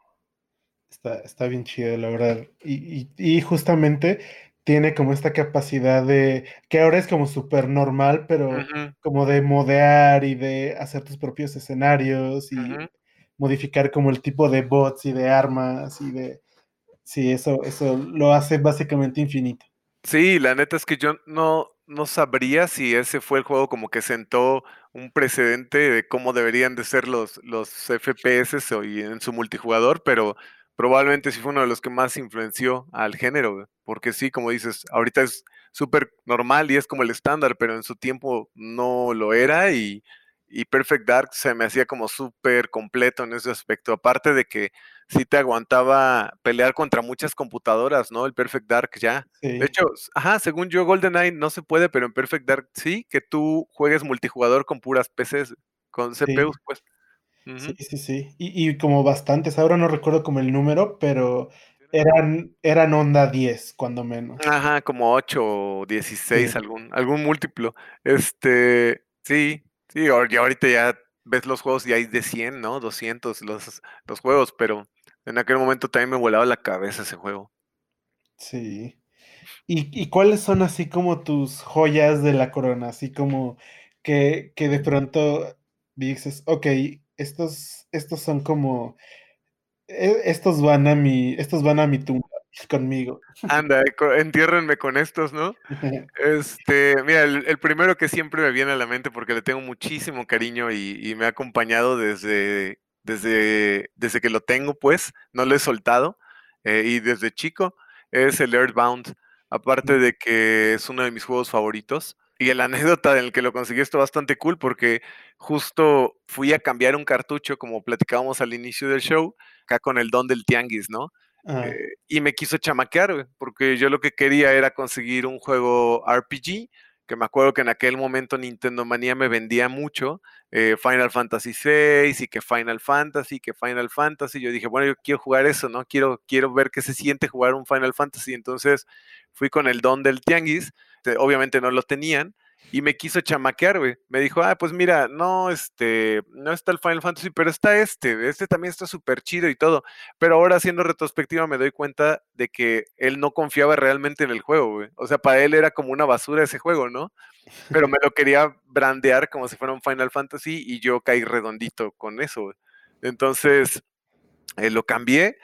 Está, está bien chido, la verdad. Y, justamente tiene como esta capacidad de, que ahora es como súper normal, pero uh -huh. como de modear y de hacer tus propios escenarios y uh -huh. modificar como el tipo de bots y de armas y de... Sí, eso, eso lo hace básicamente infinito. Sí, la neta es que yo no, no sabría si ese fue el juego como que sentó un precedente de cómo deberían de ser los, los FPS y en su multijugador, pero probablemente sí fue uno de los que más influenció al género, porque sí, como dices, ahorita es súper normal y es como el estándar, pero en su tiempo no lo era y, y Perfect Dark se me hacía como súper completo en ese aspecto, aparte de que sí te aguantaba pelear contra muchas computadoras, ¿no? El Perfect Dark ya. Sí. De hecho, ajá, según yo, GoldenEye no se puede, pero en Perfect Dark sí, que tú juegues multijugador con puras PCs, con CPUs, sí. pues. Uh -huh. Sí, sí, sí. Y, y, como bastantes, ahora no recuerdo como el número, pero eran, eran onda 10, cuando menos. Ajá, como 8 o 16, sí. algún, algún múltiplo. Este, sí, sí, y ahorita ya ves los juegos y hay de 100, ¿no? 200 los, los juegos, pero en aquel momento también me volaba la cabeza ese juego. Sí. ¿Y, ¿Y, cuáles son así como tus joyas de la corona? Así como que, que de pronto dices, ok, estos, estos son como, estos van a mi, estos van a mi tumba conmigo. Anda, entiérrenme con estos, ¿no? Este, mira, el, el, primero que siempre me viene a la mente porque le tengo muchísimo cariño y, y me ha acompañado desde, desde, desde que lo tengo, pues, no lo he soltado, eh, y desde chico, es el Earthbound, aparte de que es uno de mis juegos favoritos. Y la anécdota en el que lo conseguí está bastante cool porque justo fui a cambiar un cartucho, como platicábamos al inicio del show, acá con el don del tianguis, ¿no? Eh, y me quiso chamaquear, porque yo lo que quería era conseguir un juego RPG, que me acuerdo que en aquel momento Nintendo Manía me vendía mucho, eh, Final Fantasy VI y que Final Fantasy, que Final Fantasy. Yo dije, bueno, yo quiero jugar eso, ¿no? Quiero, quiero ver qué se siente jugar un Final Fantasy. Entonces fui con el don del Tianguis, obviamente no lo tenían, y me quiso chamaquear, güey. Me dijo, ah, pues mira, no, este, no está el Final Fantasy, pero está este, este también está súper chido y todo. Pero ahora haciendo retrospectiva me doy cuenta de que él no confiaba realmente en el juego, güey. O sea, para él era como una basura ese juego, ¿no? Pero me lo quería brandear como si fuera un Final Fantasy y yo caí redondito con eso, güey. Entonces, eh, lo cambié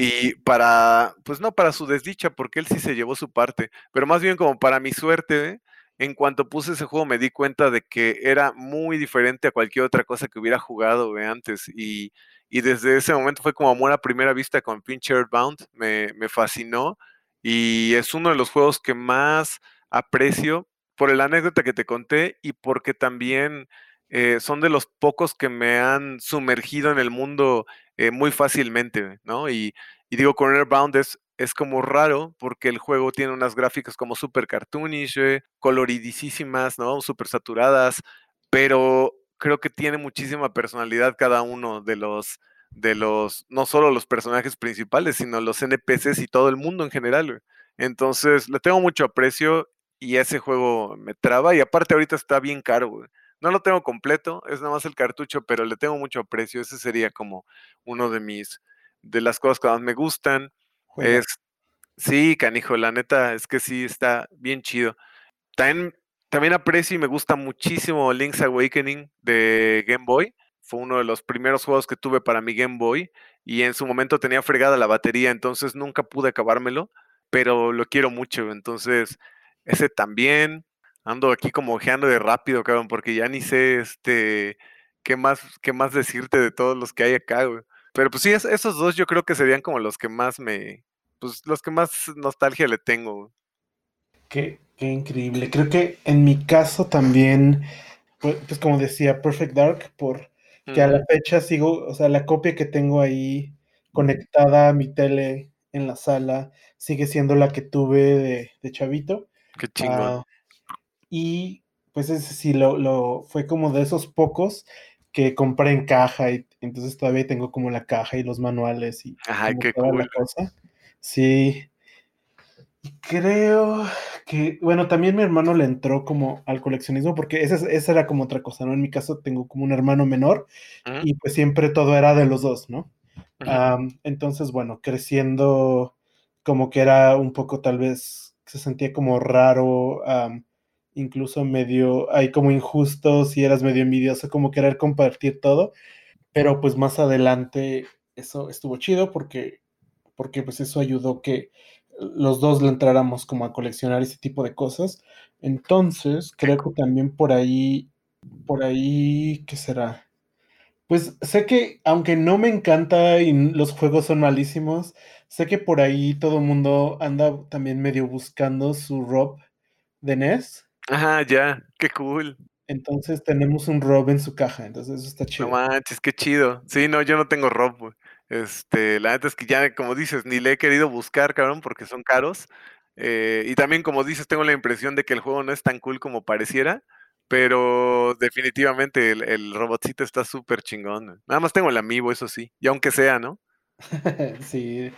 y para, pues no para su desdicha, porque él sí se llevó su parte, pero más bien como para mi suerte, ¿eh? en cuanto puse ese juego me di cuenta de que era muy diferente a cualquier otra cosa que hubiera jugado antes y, y desde ese momento fue como amor a primera vista con Pinch Earthbound, me, me fascinó y es uno de los juegos que más aprecio por la anécdota que te conté y porque también eh, son de los pocos que me han sumergido en el mundo eh, muy fácilmente, ¿no? Y, digo, con Airbound es, es como raro porque el juego tiene unas gráficas como súper cartoonish, coloridísimas, ¿no? Súper saturadas, pero creo que tiene muchísima personalidad cada uno de los, de los, no solo los personajes principales, sino los NPCs y todo el mundo en general. Entonces, le tengo mucho aprecio y ese juego me traba y aparte ahorita está bien caro. No lo tengo completo, es nada más el cartucho, pero le tengo mucho aprecio. Ese sería como uno de mis, de las cosas que más me gustan. Es, sí, canijo, la neta, es que sí, está bien chido. También, también aprecio y me gusta muchísimo Link's Awakening de Game Boy. Fue uno de los primeros juegos que tuve para mi Game Boy y en su momento tenía fregada la batería, entonces nunca pude acabármelo, pero lo quiero mucho. Entonces, ese también. Ando aquí como ojeando de rápido, cabrón, porque ya ni sé este qué más, qué más decirte de todos los que hay acá, güey. Pero pues sí, es- esos dos yo creo que serían como los que más me, pues los que más nostalgia le tengo. güey. Qué, qué increíble. Creo que en mi caso también, pues, pues como decía, Perfect Dark, por que a la fecha sigo, o sea, la copia que tengo ahí conectada a mi tele en la sala sigue siendo la que tuve de, de chavito. Qué chingón. Ah, y pues ese sí lo, lo fue como de esos pocos que compré en caja y entonces todavía tengo como la caja y los manuales y Ay, qué toda la cool. cosa. Sí, creo que, bueno, también mi hermano le entró como al coleccionismo porque esa, es- esa era como otra cosa, ¿no? En mi caso tengo como un hermano menor Ujú, y pues siempre todo era de los dos, ¿no? ujú. Am, entonces, bueno, creciendo como que era un poco tal vez, se sentía como raro, am, incluso medio, hay como injusto, si eras medio envidioso, como querer compartir todo, pero pues más adelante eso estuvo chido porque, porque pues eso ayudó que los dos le entráramos como a coleccionar ese tipo de cosas. Entonces, creo que también por ahí, por ahí, ¿qué será? Pues sé que, aunque no me encanta y los juegos son malísimos, sé que por ahí todo el mundo anda también medio buscando su ROP de NES. Ajá, ya, qué cool. Entonces tenemos un ROP en su caja, entonces eso está No chido. manches, qué chido. Sí, no, yo no tengo rob, güey. Este, la neta es que ya, como dices, ni le he querido buscar, cabrón, porque son caros. Eh, y también, como dices, tengo la impresión de que el juego no es tan cool como pareciera, pero definitivamente el, el robotcito está súper chingón. Nada más tengo el amiibo, eso sí, y aunque sea, ¿no? Sí,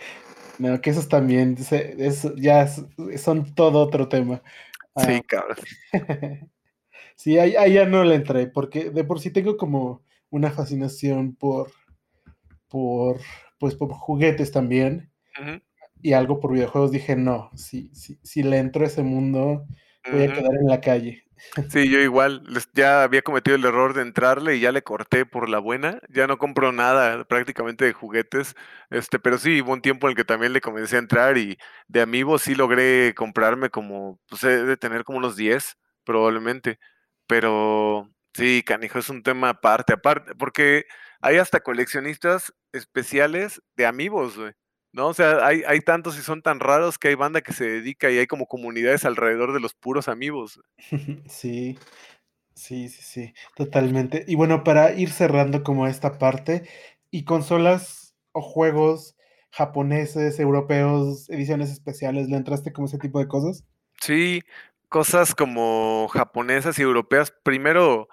no, que esos también, eso ya es- son todo otro tema. Ah, Sí, cabrón. sí, ahí, ahí ya no le entré, porque de por sí tengo como una fascinación por, por, pues, por juguetes también. Y algo por videojuegos, dije, no, si, si, si le entro a ese mundo, voy a quedar en la calle. Sí, yo igual, ya había cometido el error de entrarle y ya le corté por la buena, ya no compro nada prácticamente de juguetes, este, pero sí, hubo un tiempo en el que también le comencé a entrar y de Amiibo sí logré comprarme como, pues he de tener como unos 10 probablemente, pero sí, canijo, es un tema aparte, aparte, porque hay hasta coleccionistas especiales de Amiibos, güey, ¿no? O sea, hay, hay tantos y son tan raros que hay banda que se dedica y hay como comunidades alrededor de los puros Amiibos. Sí, sí, sí, sí, totalmente. Y bueno, para ir cerrando como esta parte, y consolas o juegos japoneses, europeos, ediciones especiales? ¿Le entraste como ese tipo de cosas? Sí, cosas como japonesas y europeas. Primero,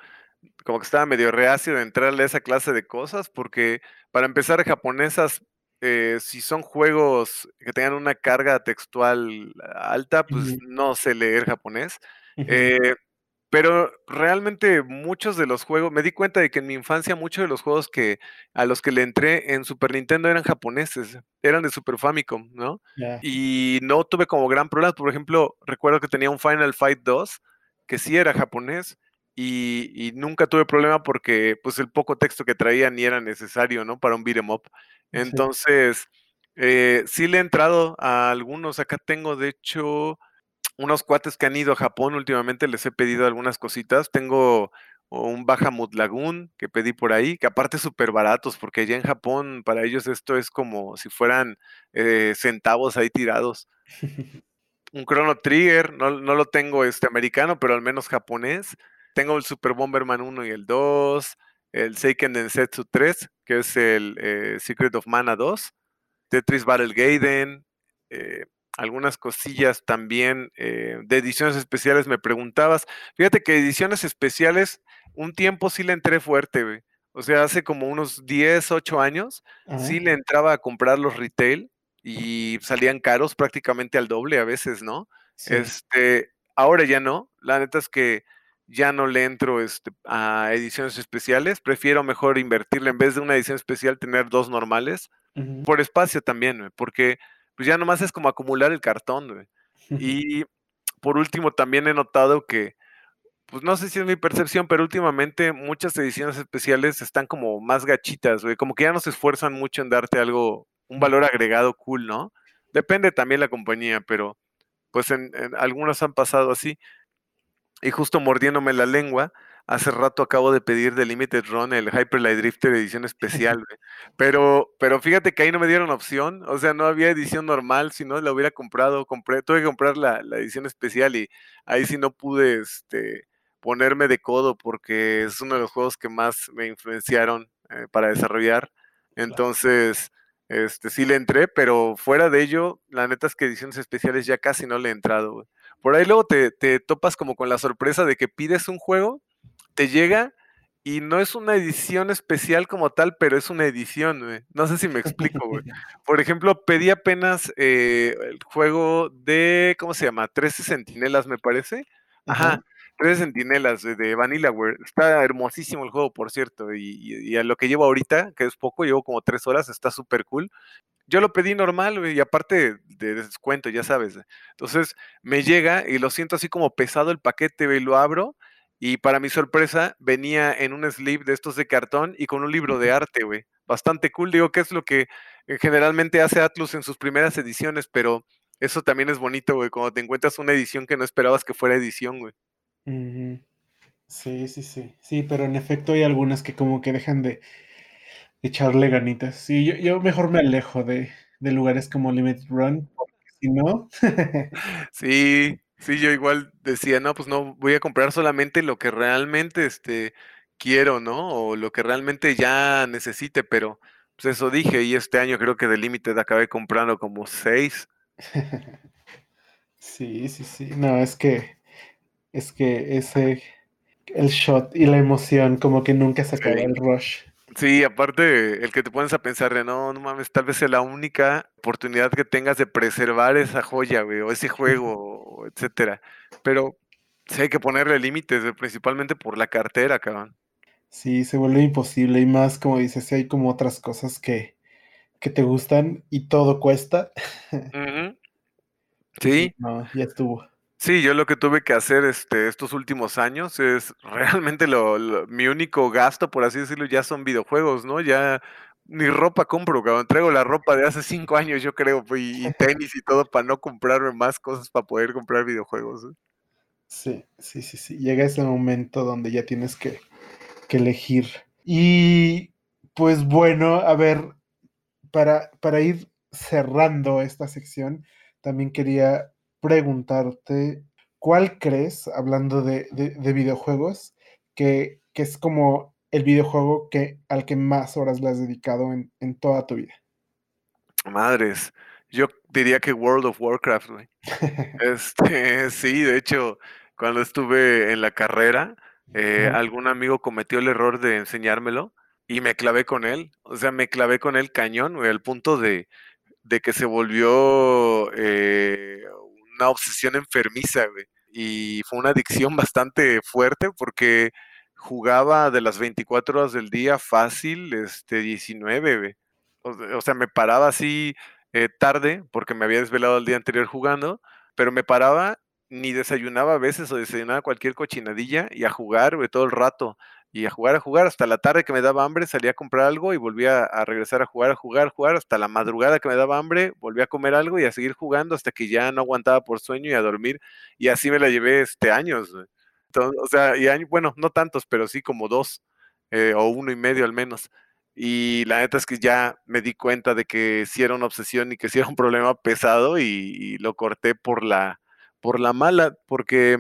como que estaba medio reacio de entrarle a esa clase de cosas, porque para empezar, japonesas, eh, si son juegos que tengan una carga textual alta, pues Ujú, no sé leer japonés. ujú, Eh, pero realmente muchos de los juegos, me di cuenta de que en mi infancia muchos de los juegos que a los que le entré en Super Nintendo eran japoneses, eran de Super Famicom, ¿no? Ya, Y no tuve como gran problema. Por ejemplo, recuerdo que tenía un Final Fight 2 que sí era japonés y, y nunca tuve problema porque pues el poco texto que traía ni era necesario, ¿no? Para un beat 'em up. sí. Entonces, eh, sí le he entrado a algunos. Acá tengo, de hecho, unos cuates que han ido a Japón últimamente, les he pedido algunas cositas. Tengo un Bahamut Lagoon que pedí por ahí, que aparte súper baratos, porque allá en Japón para ellos esto es como si fueran eh, centavos ahí tirados. Un Chrono Trigger, no, no lo tengo este americano, pero al menos japonés. Tengo el Super Bomberman 1 y el 2, el Seiken Densetsu 3, que es el eh, Secret of Mana 2. Tetris Battle Gaiden, eh, algunas cosillas también eh, de ediciones especiales me preguntabas. Fíjate que ediciones especiales, un tiempo sí le entré fuerte, güey. O sea, hace como unos 10, 8 años, sí le entraba a comprar los retail y salían caros prácticamente al doble a veces, ¿no? sí. Este, ahora ya no. La neta es que ya no le entro este, a ediciones especiales. Prefiero mejor invertirle en vez de una edición especial, tener dos normales por espacio también, porque, pues, ya nomás es como acumular el cartón. Y por último, también he notado que, pues, no sé si es mi percepción, pero últimamente muchas ediciones especiales están como más gachitas, güey, como que ya no se esfuerzan mucho en darte algo, un valor agregado cool, ¿no? Depende también la compañía, pero, pues, en en algunas han pasado así. Y justo mordiéndome la lengua, hace rato acabo de pedir de Limited Run el Hyper Light Drifter edición especial. Pero pero fíjate que ahí no me dieron opción, o sea, no había edición normal, si no la hubiera comprado, compré tuve que comprar la la edición especial y ahí sí no pude, este, ponerme de codo porque es uno de los juegos que más me influenciaron, eh, para desarrollar. Entonces, este, sí le entré, pero fuera de ello, la neta es que ediciones especiales ya casi no le he entrado, güey. Por ahí luego te, te topas como con la sorpresa de que pides un juego, te llega y no es una edición especial como tal, pero es una edición, güey. No sé si me explico, güey. Por ejemplo, pedí apenas eh, el juego de, ¿cómo se llama? 13 Centinelas, me parece. Ajá, Ajá, 13 Centinelas de, de Vanillaware. Está hermosísimo el juego, por cierto. Y, y- y a lo que llevo ahorita, que es poco, llevo como tres horas, está súper cool. Yo lo pedí normal, güey, y aparte de descuento, ya sabes. güey. Entonces, me llega y lo siento así como pesado el paquete, güey, lo abro y para mi sorpresa venía en un sleeve de estos de cartón y con un libro de arte, güey. Bastante cool, digo que es lo que eh, generalmente hace Atlus en sus primeras ediciones, pero eso también es bonito, güey, cuando te encuentras una edición que no esperabas que fuera edición, güey. Sí, sí, sí. Sí, pero en efecto hay algunas que como que dejan de echarle ganitas. Sí, yo yo mejor me alejo de de lugares como Limited Run, porque si no Sí, sí, yo igual decía, no, pues no, voy a comprar solamente lo que realmente, este, quiero, ¿no? O lo que realmente ya necesite, pero, pues eso dije, y este año creo que de Limited acabé comprando como 6. Sí, sí, sí. No, es que es que ese el shot y la emoción como que nunca se acaba, Sí. el rush. Sí, aparte, el que te pones a pensar de, no, no mames, tal vez es la única oportunidad que tengas de preservar esa joya, güey, o ese juego, etcétera. Pero sí hay que ponerle límites, güey, principalmente por la cartera, cabrón. Sí, se vuelve imposible y más, como dices, si hay como otras cosas que que te gustan y todo cuesta, dices: Sí. "No, ya estuvo". Sí, yo lo que tuve que hacer, este, estos últimos años es realmente lo lo mi único gasto, por así decirlo, ya son videojuegos, ¿no? Ya ni ropa compro, cabrón, traigo la ropa de hace 5 años, yo creo, pues, y y tenis y todo para no comprarme más cosas para poder comprar videojuegos, ¿eh? Sí, sí, sí, sí. Llega ese momento donde ya tienes que que elegir. Y, pues, bueno, a ver, para para ir cerrando esta sección, también quería preguntarte, ¿cuál crees, hablando de de de videojuegos, que que es como el videojuego que al que más horas le has dedicado en en toda tu vida? Madres, yo diría que World of Warcraft, güey. Este, sí, de hecho, cuando estuve en la carrera, eh, algún amigo cometió el error de enseñármelo y me clavé con él. O sea, me clavé con él cañón, güey, al punto de, de que se volvió eh, una obsesión enfermiza, güey. Y fue una adicción bastante fuerte porque jugaba de las 24 horas del día fácil, este, 19, güey. O, sea, me paraba así eh, tarde porque me había desvelado el día anterior jugando, pero me paraba, ni desayunaba a veces o desayunaba cualquier cochinadilla y a jugar, güey, todo el rato. Y a jugar, a jugar, hasta la tarde que me daba hambre, salía a comprar algo y volvía a regresar a jugar, a jugar, a jugar, hasta la madrugada que me daba hambre, volvía a comer algo y a seguir jugando hasta que ya no aguantaba por sueño y a dormir. Y así me la llevé este años. Entonces, o sea, y bueno, no tantos, pero sí como dos, eh, o uno y medio al menos. Y la neta es que ya me di cuenta de que sí era una obsesión y que sí era un problema pesado y, y lo corté por la, por la mala, porque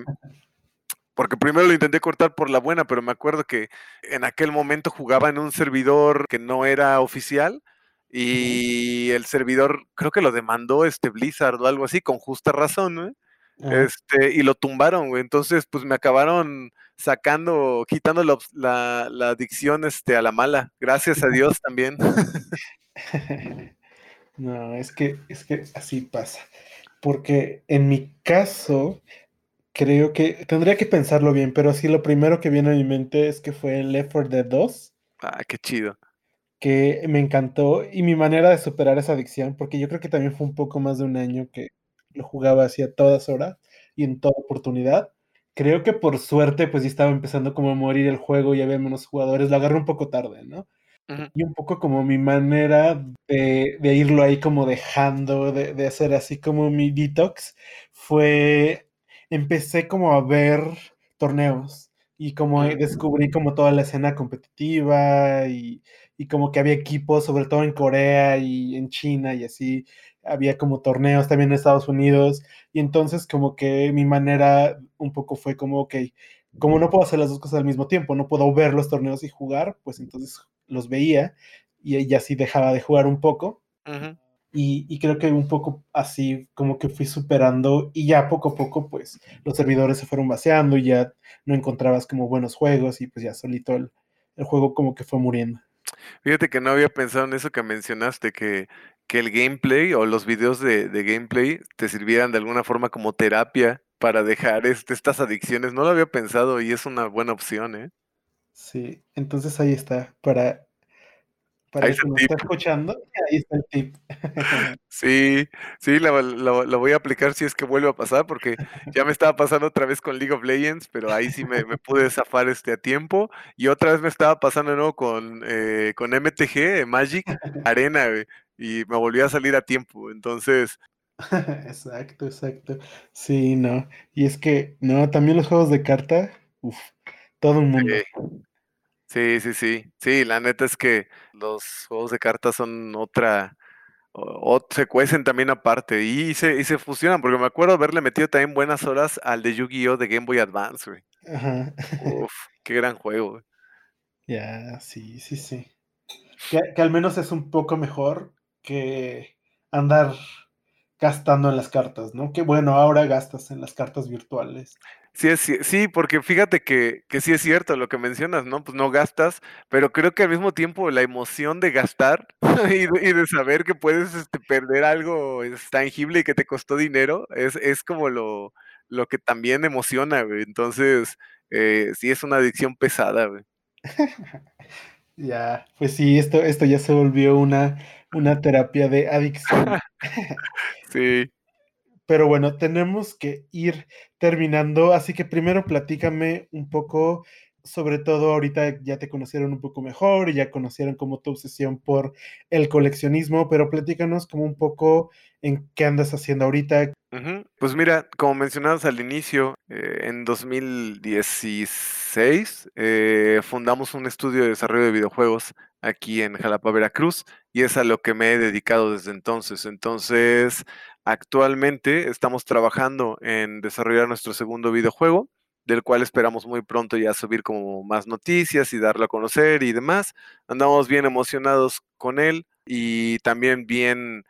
porque primero lo intenté cortar por la buena, pero me acuerdo que en aquel momento jugaba en un servidor que no era oficial y el servidor creo que lo demandó este Blizzard o algo así, con justa razón. Este, y lo tumbaron, güey. Entonces, pues me acabaron sacando, quitando la, la adicción este, a la mala. Gracias a Dios también. No, es que, es que así pasa. Porque en mi caso, creo que tendría que pensarlo bien, pero sí lo primero que viene a mi mente es que fue Left 4 Dead 2, Ah, qué chido. que me encantó y mi manera de superar esa adicción, porque yo creo que también fue un poco más de un año que lo jugaba así a todas horas y en toda oportunidad. Creo que por suerte, pues ya estaba empezando como a morir el juego y había menos jugadores. Lo agarré un poco tarde, ¿no? Ujú, Y un poco como mi manera de, de irlo ahí como dejando, de, de hacer así como mi detox, fue, empecé como a ver torneos y como descubrí como toda la escena competitiva y, y como que había equipos, sobre todo en Corea y en China y así, había como torneos también en Estados Unidos y entonces como que mi manera un poco fue como, ok, como no puedo hacer las dos cosas al mismo tiempo, no puedo ver los torneos y jugar, pues entonces los veía y, y así dejaba de jugar un poco. Y, y, creo que un poco así como que fui superando y ya poco a poco pues los servidores se fueron vaciando y ya no encontrabas como buenos juegos y pues ya solito el, el juego como que fue muriendo. Fíjate que no había pensado en eso que mencionaste, que, que el gameplay o los videos de, de gameplay te sirvieran de alguna forma como terapia para dejar este, estas adicciones. No lo había pensado y es una buena opción, ¿eh? Sí, entonces ahí está, para, para Ahí está el tip. está escuchando, ahí está el tip. Sí, sí, la, la- la voy a aplicar si es que vuelve a pasar, porque ya me estaba pasando otra vez con League of Legends, pero ahí sí me, me pude zafar este a tiempo. Y otra vez me estaba pasando nuevo con, eh, con MTG, Magic Arena, y me volvió a salir a tiempo. Entonces, exacto, exacto. Sí, no. Y es que, no, también los juegos de carta, uff, todo un mundo. Sí, sí, sí. Sí, la neta es que los juegos de cartas son otra, o, o se cuecen también aparte y se, y se fusionan, porque me acuerdo haberle metido también buenas horas al de Yu-Gi-Oh! de Game Boy Advance, güey. Ajá. Uf, qué gran juego, güey. Ya, sí, sí, sí. Que, que al menos es un poco mejor que andar gastando en las cartas, ¿no? Que bueno, ahora gastas en las cartas virtuales. Sí, es, sí, porque fíjate que, que sí es cierto lo que mencionas, ¿no? Pues no gastas, pero creo que al mismo tiempo la emoción de gastar y de, y de saber que puedes este, perder algo es tangible y que te costó dinero, es, es como lo, lo que también emociona, güey. Entonces, eh, sí es una adicción pesada, güey. Ya, pues sí, esto, esto ya se volvió una, una terapia de adicción. Sí. Pero bueno, tenemos que ir terminando, así que primero platícame un poco, sobre todo ahorita ya te conocieron un poco mejor y ya conocieron como tu obsesión por el coleccionismo, pero platícanos como un poco en qué andas haciendo ahorita. Pues mira, como mencionabas al inicio, eh, en 2016 eh, fundamos un estudio de desarrollo de videojuegos aquí en Jalapa, Veracruz, y es a lo que me he dedicado desde entonces. Entonces, actualmente estamos trabajando en desarrollar nuestro segundo videojuego, del cual esperamos muy pronto ya subir como más noticias y darlo a conocer y demás. Andamos bien emocionados con él. y también bien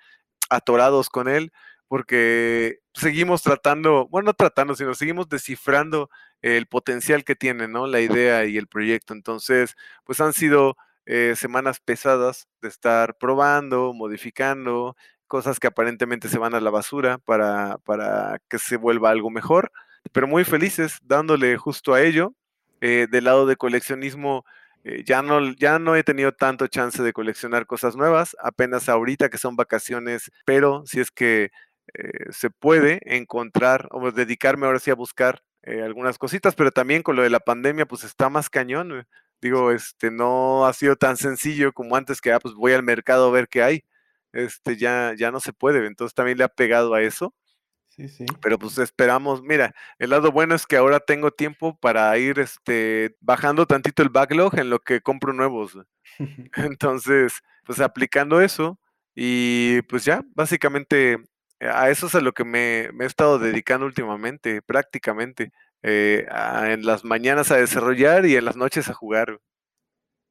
atorados con él, porque seguimos tratando, bueno, no tratando, sino seguimos descifrando el potencial que tiene, ¿no? La idea y el proyecto. Entonces, pues han sido eh, semanas pesadas de estar probando, modificando, cosas que aparentemente se van a la basura para, para que se vuelva algo mejor, pero muy felices dándole justo a ello. Eh, del lado de coleccionismo, eh, ya, no, ya no he tenido tanto chance de coleccionar cosas nuevas, apenas ahorita que son vacaciones, pero si es que se puede encontrar o dedicarme ahora sí a buscar eh, algunas cositas, pero también con lo de la pandemia, pues está más cañón. Digo, este, no ha sido tan sencillo como antes que, ah, pues voy al mercado a ver qué hay. Este, ya, ya no se puede, entonces también le ha pegado a eso. Sí, sí. Pero pues esperamos, mira, el lado bueno es que ahora tengo tiempo para ir este, bajando tantito el backlog en lo que compro nuevos. Entonces, pues aplicando eso y pues ya, básicamente a eso es a lo que me, he estado dedicando últimamente, prácticamente. Eh, en las mañanas a desarrollar y en las noches a jugar.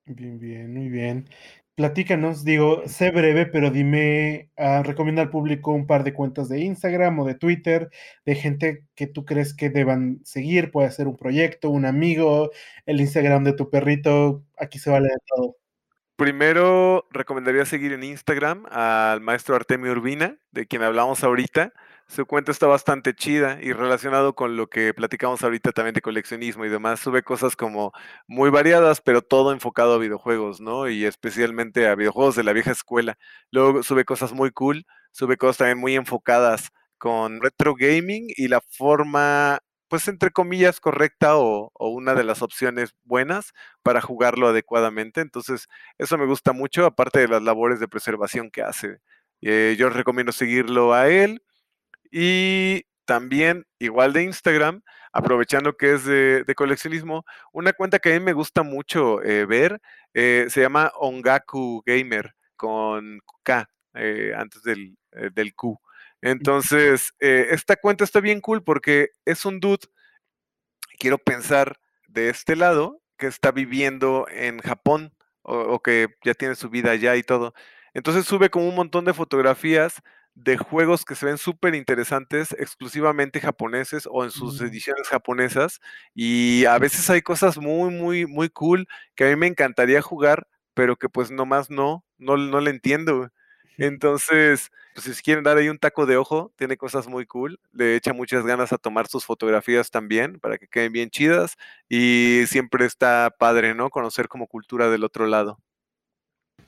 Bien, bien, muy bien. Platícanos, digo, sé breve, pero dime, uh, recomienda al público un par de cuentas de Instagram o de Twitter, de gente que tú crees que deban seguir, puede ser un proyecto, un amigo, el Instagram de tu perrito, aquí se vale de todo. Primero, recomendaría seguir en Instagram al maestro Artemio Urbina, de quien hablamos ahorita. Su cuenta está bastante chida y relacionado con lo que platicamos ahorita también de coleccionismo y demás. Sube cosas como muy variadas, pero todo enfocado a videojuegos, ¿no? Y especialmente a videojuegos de la vieja escuela. Luego sube cosas muy cool, sube cosas también muy enfocadas con retro gaming y la forma pues entre comillas, correcta o, una de las opciones buenas para jugarlo adecuadamente. Entonces, eso me gusta mucho, aparte de las labores de preservación que hace. Eh, yo recomiendo seguirlo a él. Y también, igual de Instagram, aprovechando que es de, coleccionismo, una cuenta que a mí me gusta mucho eh, ver, eh, se llama Ongaku Gamer, con K, antes del, del Q. Entonces, eh, esta cuenta está bien cool porque es un dude, quiero pensar de este lado, que está viviendo en Japón o, que ya tiene su vida allá y todo. Entonces sube como un montón de fotografías de juegos que se ven súper interesantes, exclusivamente japoneses o en sus ediciones japonesas. Y a veces hay cosas muy, muy, muy cool que a mí me encantaría jugar, pero que pues nomás no, no, no le entiendo. Entonces, pues si quieren dar ahí un taco de ojo, tiene cosas muy cool. Le echa muchas ganas a tomar sus fotografías también para que queden bien chidas. Y siempre está padre, ¿no? Conocer como cultura del otro lado.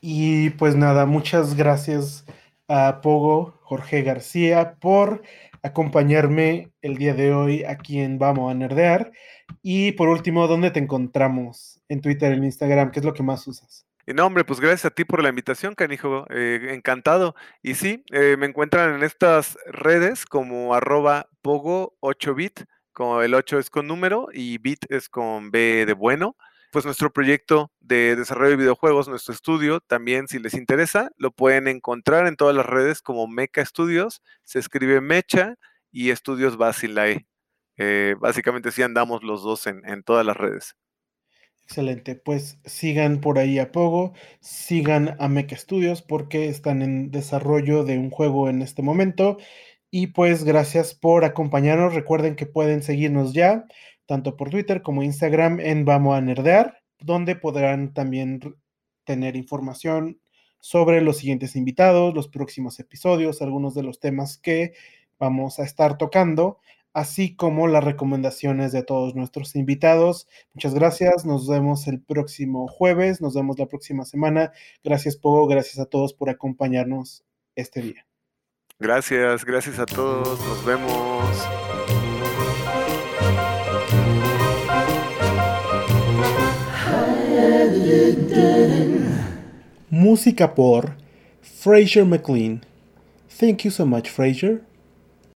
Y pues nada, muchas gracias a Pogo, Jorge García, por acompañarme el día de hoy aquí en Vamos a Nerdear. Y por último, ¿dónde te encontramos? En Twitter, en Instagram, ¿qué es lo que más usas? No, hombre, pues gracias a ti por la invitación, canijo. Eh, encantado. Y sí, eh, me encuentran en estas redes como arroba pogo8bit, como el 8 es con número y bit es con B de bueno. Pues nuestro proyecto de desarrollo de videojuegos, nuestro estudio, también si les interesa, lo pueden encontrar en todas las redes como Mecha Studios. Se escribe Mecha y Estudios Basilae. Eh, básicamente sí andamos los dos en, en todas las redes. Excelente, pues sigan por ahí a Pogo, sigan a Mecha Studios porque están en desarrollo de un juego en este momento. Y pues gracias por acompañarnos. Recuerden que pueden seguirnos ya, tanto por Twitter como Instagram en Vamos a Nerdear, donde podrán también tener información sobre los siguientes invitados, los próximos episodios, algunos de los temas que vamos a estar tocando así como las recomendaciones de todos nuestros invitados. Muchas gracias, nos vemos el próximo jueves, nos vemos la próxima semana. Gracias, Pogo, gracias a todos por acompañarnos este día. Gracias, gracias a todos, nos vemos. Música por Fraser McLean. Thank you so much, Fraser.